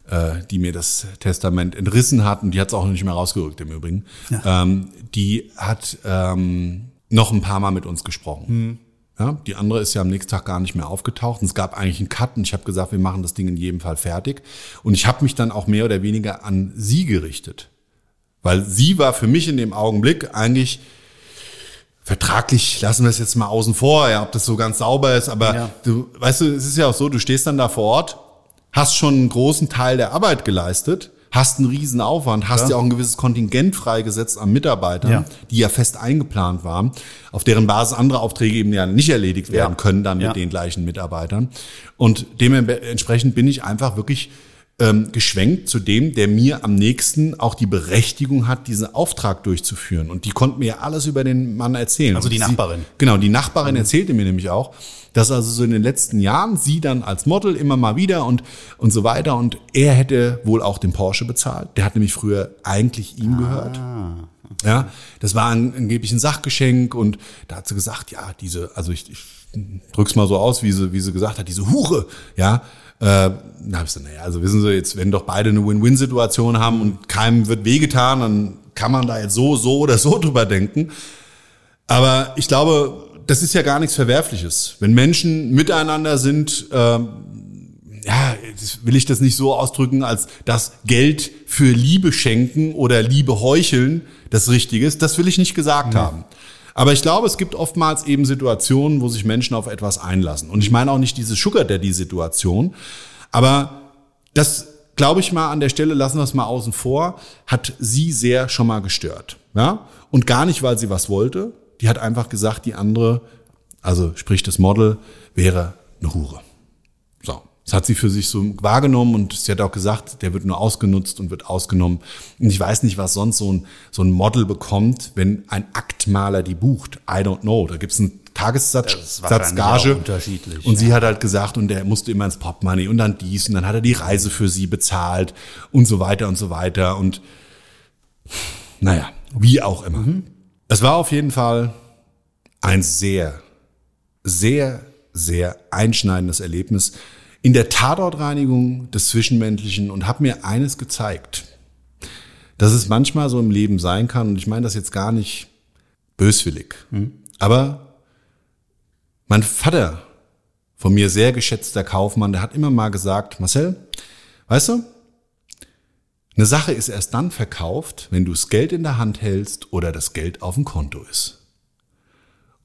äh, die mir das Testament entrissen hat, und die hat es auch nicht mehr rausgerückt im Übrigen, ähm, die hat ähm, noch ein paar Mal mit uns gesprochen. Ja, die andere ist ja am nächsten Tag gar nicht mehr aufgetaucht. Und es gab eigentlich einen Cut und ich habe gesagt, wir machen das Ding in jedem Fall fertig. Und ich habe mich dann auch mehr oder weniger an sie gerichtet. Weil sie war für mich in dem Augenblick eigentlich vertraglich, lassen wir es jetzt mal außen vor, ja, ob das so ganz sauber ist, aber Ja. du, weißt du, es ist ja auch so, du stehst dann da vor Ort, hast schon einen großen Teil der Arbeit geleistet, hast einen riesen Aufwand, hast ja auch ein gewisses Kontingent freigesetzt an Mitarbeitern, Ja. die ja fest eingeplant waren, auf deren Basis andere Aufträge eben ja nicht erledigt werden Ja. können dann mit Ja. den gleichen Mitarbeitern. Und dementsprechend bin ich einfach wirklich ähm, geschwenkt zu dem, der mir am nächsten auch die Berechtigung hat, diesen Auftrag durchzuführen. Und die konnte mir ja alles über den Mann erzählen. Also die Nachbarin. Genau, die Nachbarin erzählte mir nämlich auch, dass also so in den letzten Jahren sie dann als Model immer mal wieder und, und so weiter und er hätte wohl auch den Porsche bezahlt. Der hat nämlich früher eigentlich ihm gehört. Ja, das war ein, angeblich ein Sachgeschenk und da hat sie gesagt, ja, diese, also ich, ich drück's mal so aus, wie sie, wie sie gesagt hat, diese Hure, ja. Äh, na, hab ich so, naja, also wissen Sie, jetzt, wenn doch beide eine Win-Win-Situation haben und keinem wird wehgetan, dann kann man da jetzt so, so oder so drüber denken. Aber ich glaube, das ist ja gar nichts Verwerfliches. Wenn Menschen miteinander sind, ähm, ja, will ich das nicht so ausdrücken, als dass Geld für Liebe schenken oder Liebe heucheln das Richtige ist. Das will ich nicht gesagt haben. Aber ich glaube, es gibt oftmals eben Situationen, wo sich Menschen auf etwas einlassen. Und ich meine auch nicht diese Sugar Daddy-Situation. Aber das, glaube ich mal, an der Stelle lassen wir es mal außen vor, hat sie sehr schon mal gestört. Ja? Und gar nicht, weil sie was wollte. Die hat einfach gesagt, die andere, also sprich das Model, wäre eine Hure. Das hat sie für sich so wahrgenommen und sie hat auch gesagt, der wird nur ausgenutzt und wird ausgenommen. Und ich weiß nicht, was sonst so ein, so ein Model bekommt, wenn ein Aktmaler die bucht. I don't know. Da gibt's einen Tagessatz, Das ist wahrscheinlich Satz Gage. auch unterschiedlich, Und sie hat halt gesagt, und der musste immer ins Portemonnaie und dann dies und dann hat er die Reise für sie bezahlt und so weiter und so weiter. Und naja, wie auch immer. Es war auf jeden Fall ein sehr, sehr, sehr einschneidendes Erlebnis in der Tatortreinigung des Zwischenmenschlichen und hat mir eines gezeigt, dass es manchmal so im Leben sein kann, und ich meine das jetzt gar nicht böswillig, aber mein Vater, von mir sehr geschätzter Kaufmann, der hat immer mal gesagt, Marcel, weißt du, eine Sache ist erst dann verkauft, wenn du das Geld in der Hand hältst oder das Geld auf dem Konto ist.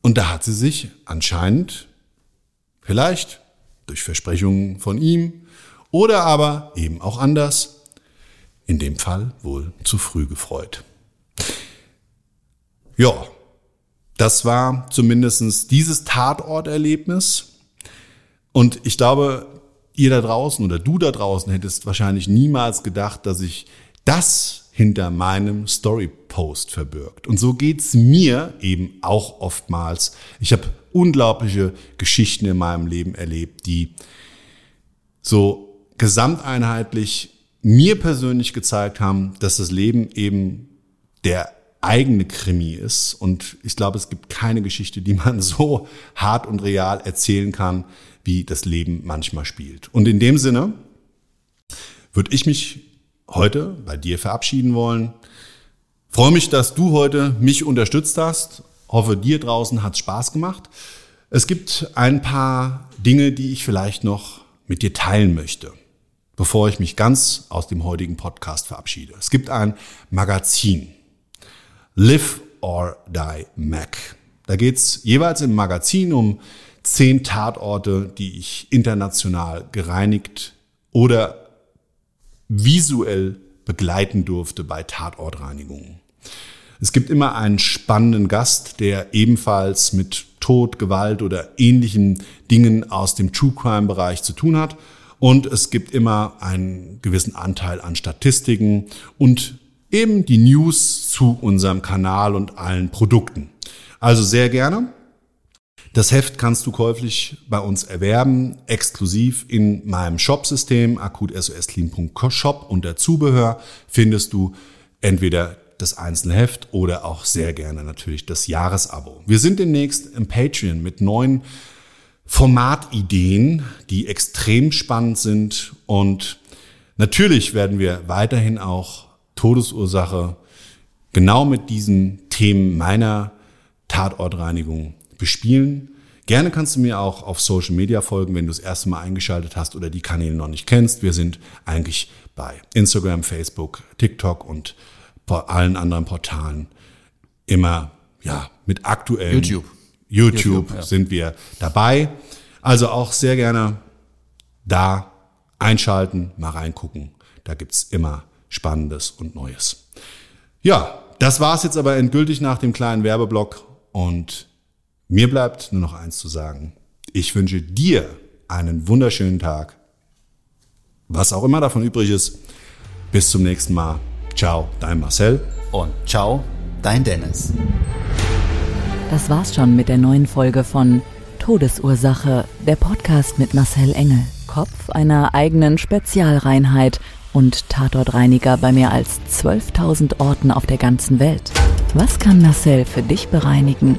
Und da hat sie sich anscheinend, vielleicht durch Versprechungen von ihm oder aber eben auch anders, in dem Fall wohl zu früh gefreut. Ja, das war zumindestens dieses Tatorterlebnis. Und ich glaube, ihr da draußen oder du da draußen hättest wahrscheinlich niemals gedacht, dass sich das hinter meinem Story-Post verbirgt. Und so geht's mir eben auch oftmals. Ich habe unglaubliche Geschichten in meinem Leben erlebt, die so gesamteinheitlich mir persönlich gezeigt haben, dass das Leben eben der eigene Krimi ist. Und ich glaube, es gibt keine Geschichte, die man so hart und real erzählen kann, wie das Leben manchmal spielt. Und in dem Sinne würde ich mich heute bei dir verabschieden wollen. Freue mich, dass du heute mich unterstützt hast. Hoffe, dir draußen hat Spaß gemacht. Es gibt ein paar Dinge, die ich vielleicht noch mit dir teilen möchte, bevor ich mich ganz aus dem heutigen Podcast verabschiede. Es gibt ein Magazin, Live or Die Mac. Da geht's jeweils im Magazin um zehn Tatorte, die ich international gereinigt oder visuell begleiten durfte bei Tatortreinigungen. Es gibt immer einen spannenden Gast, der ebenfalls mit Tod, Gewalt oder ähnlichen Dingen aus dem True Crime Bereich zu tun hat. Und es gibt immer einen gewissen Anteil an Statistiken und eben die News zu unserem Kanal und allen Produkten. Also sehr gerne. Das Heft kannst du käuflich bei uns erwerben, exklusiv in meinem Shop-System akutsoslin.shop. Unter Zubehör findest du entweder das einzelne Heft oder auch sehr gerne natürlich das Jahresabo. Wir sind demnächst im Patreon mit neuen Formatideen, die extrem spannend sind und natürlich werden wir weiterhin auch Todesursache genau mit diesen Themen meiner Tatortreinigung bespielen. Gerne kannst du mir auch auf Social Media folgen, wenn du das erste Mal eingeschaltet hast oder die Kanäle noch nicht kennst. Wir sind eigentlich bei Instagram, Facebook, TikTok und allen anderen Portalen immer ja mit aktuellen YouTube. YouTube, YouTube, ja. sind wir dabei. Also auch sehr gerne da einschalten, mal reingucken. Da gibt's immer Spannendes und Neues. Ja, das war's jetzt aber endgültig nach dem kleinen Werbeblock und mir bleibt nur noch eins zu sagen. Ich wünsche dir einen wunderschönen Tag. Was auch immer davon übrig ist. Bis zum nächsten Mal. Ciao, dein Marcel. Und ciao, dein Dennis. Das war's schon mit der neuen Folge von Todesursache, der Podcast mit Marcel Engel, Kopf einer eigenen Spezialreinheit und Tatortreiniger bei mehr als 12.000 Orten auf der ganzen Welt. Was kann Marcel für dich bereinigen?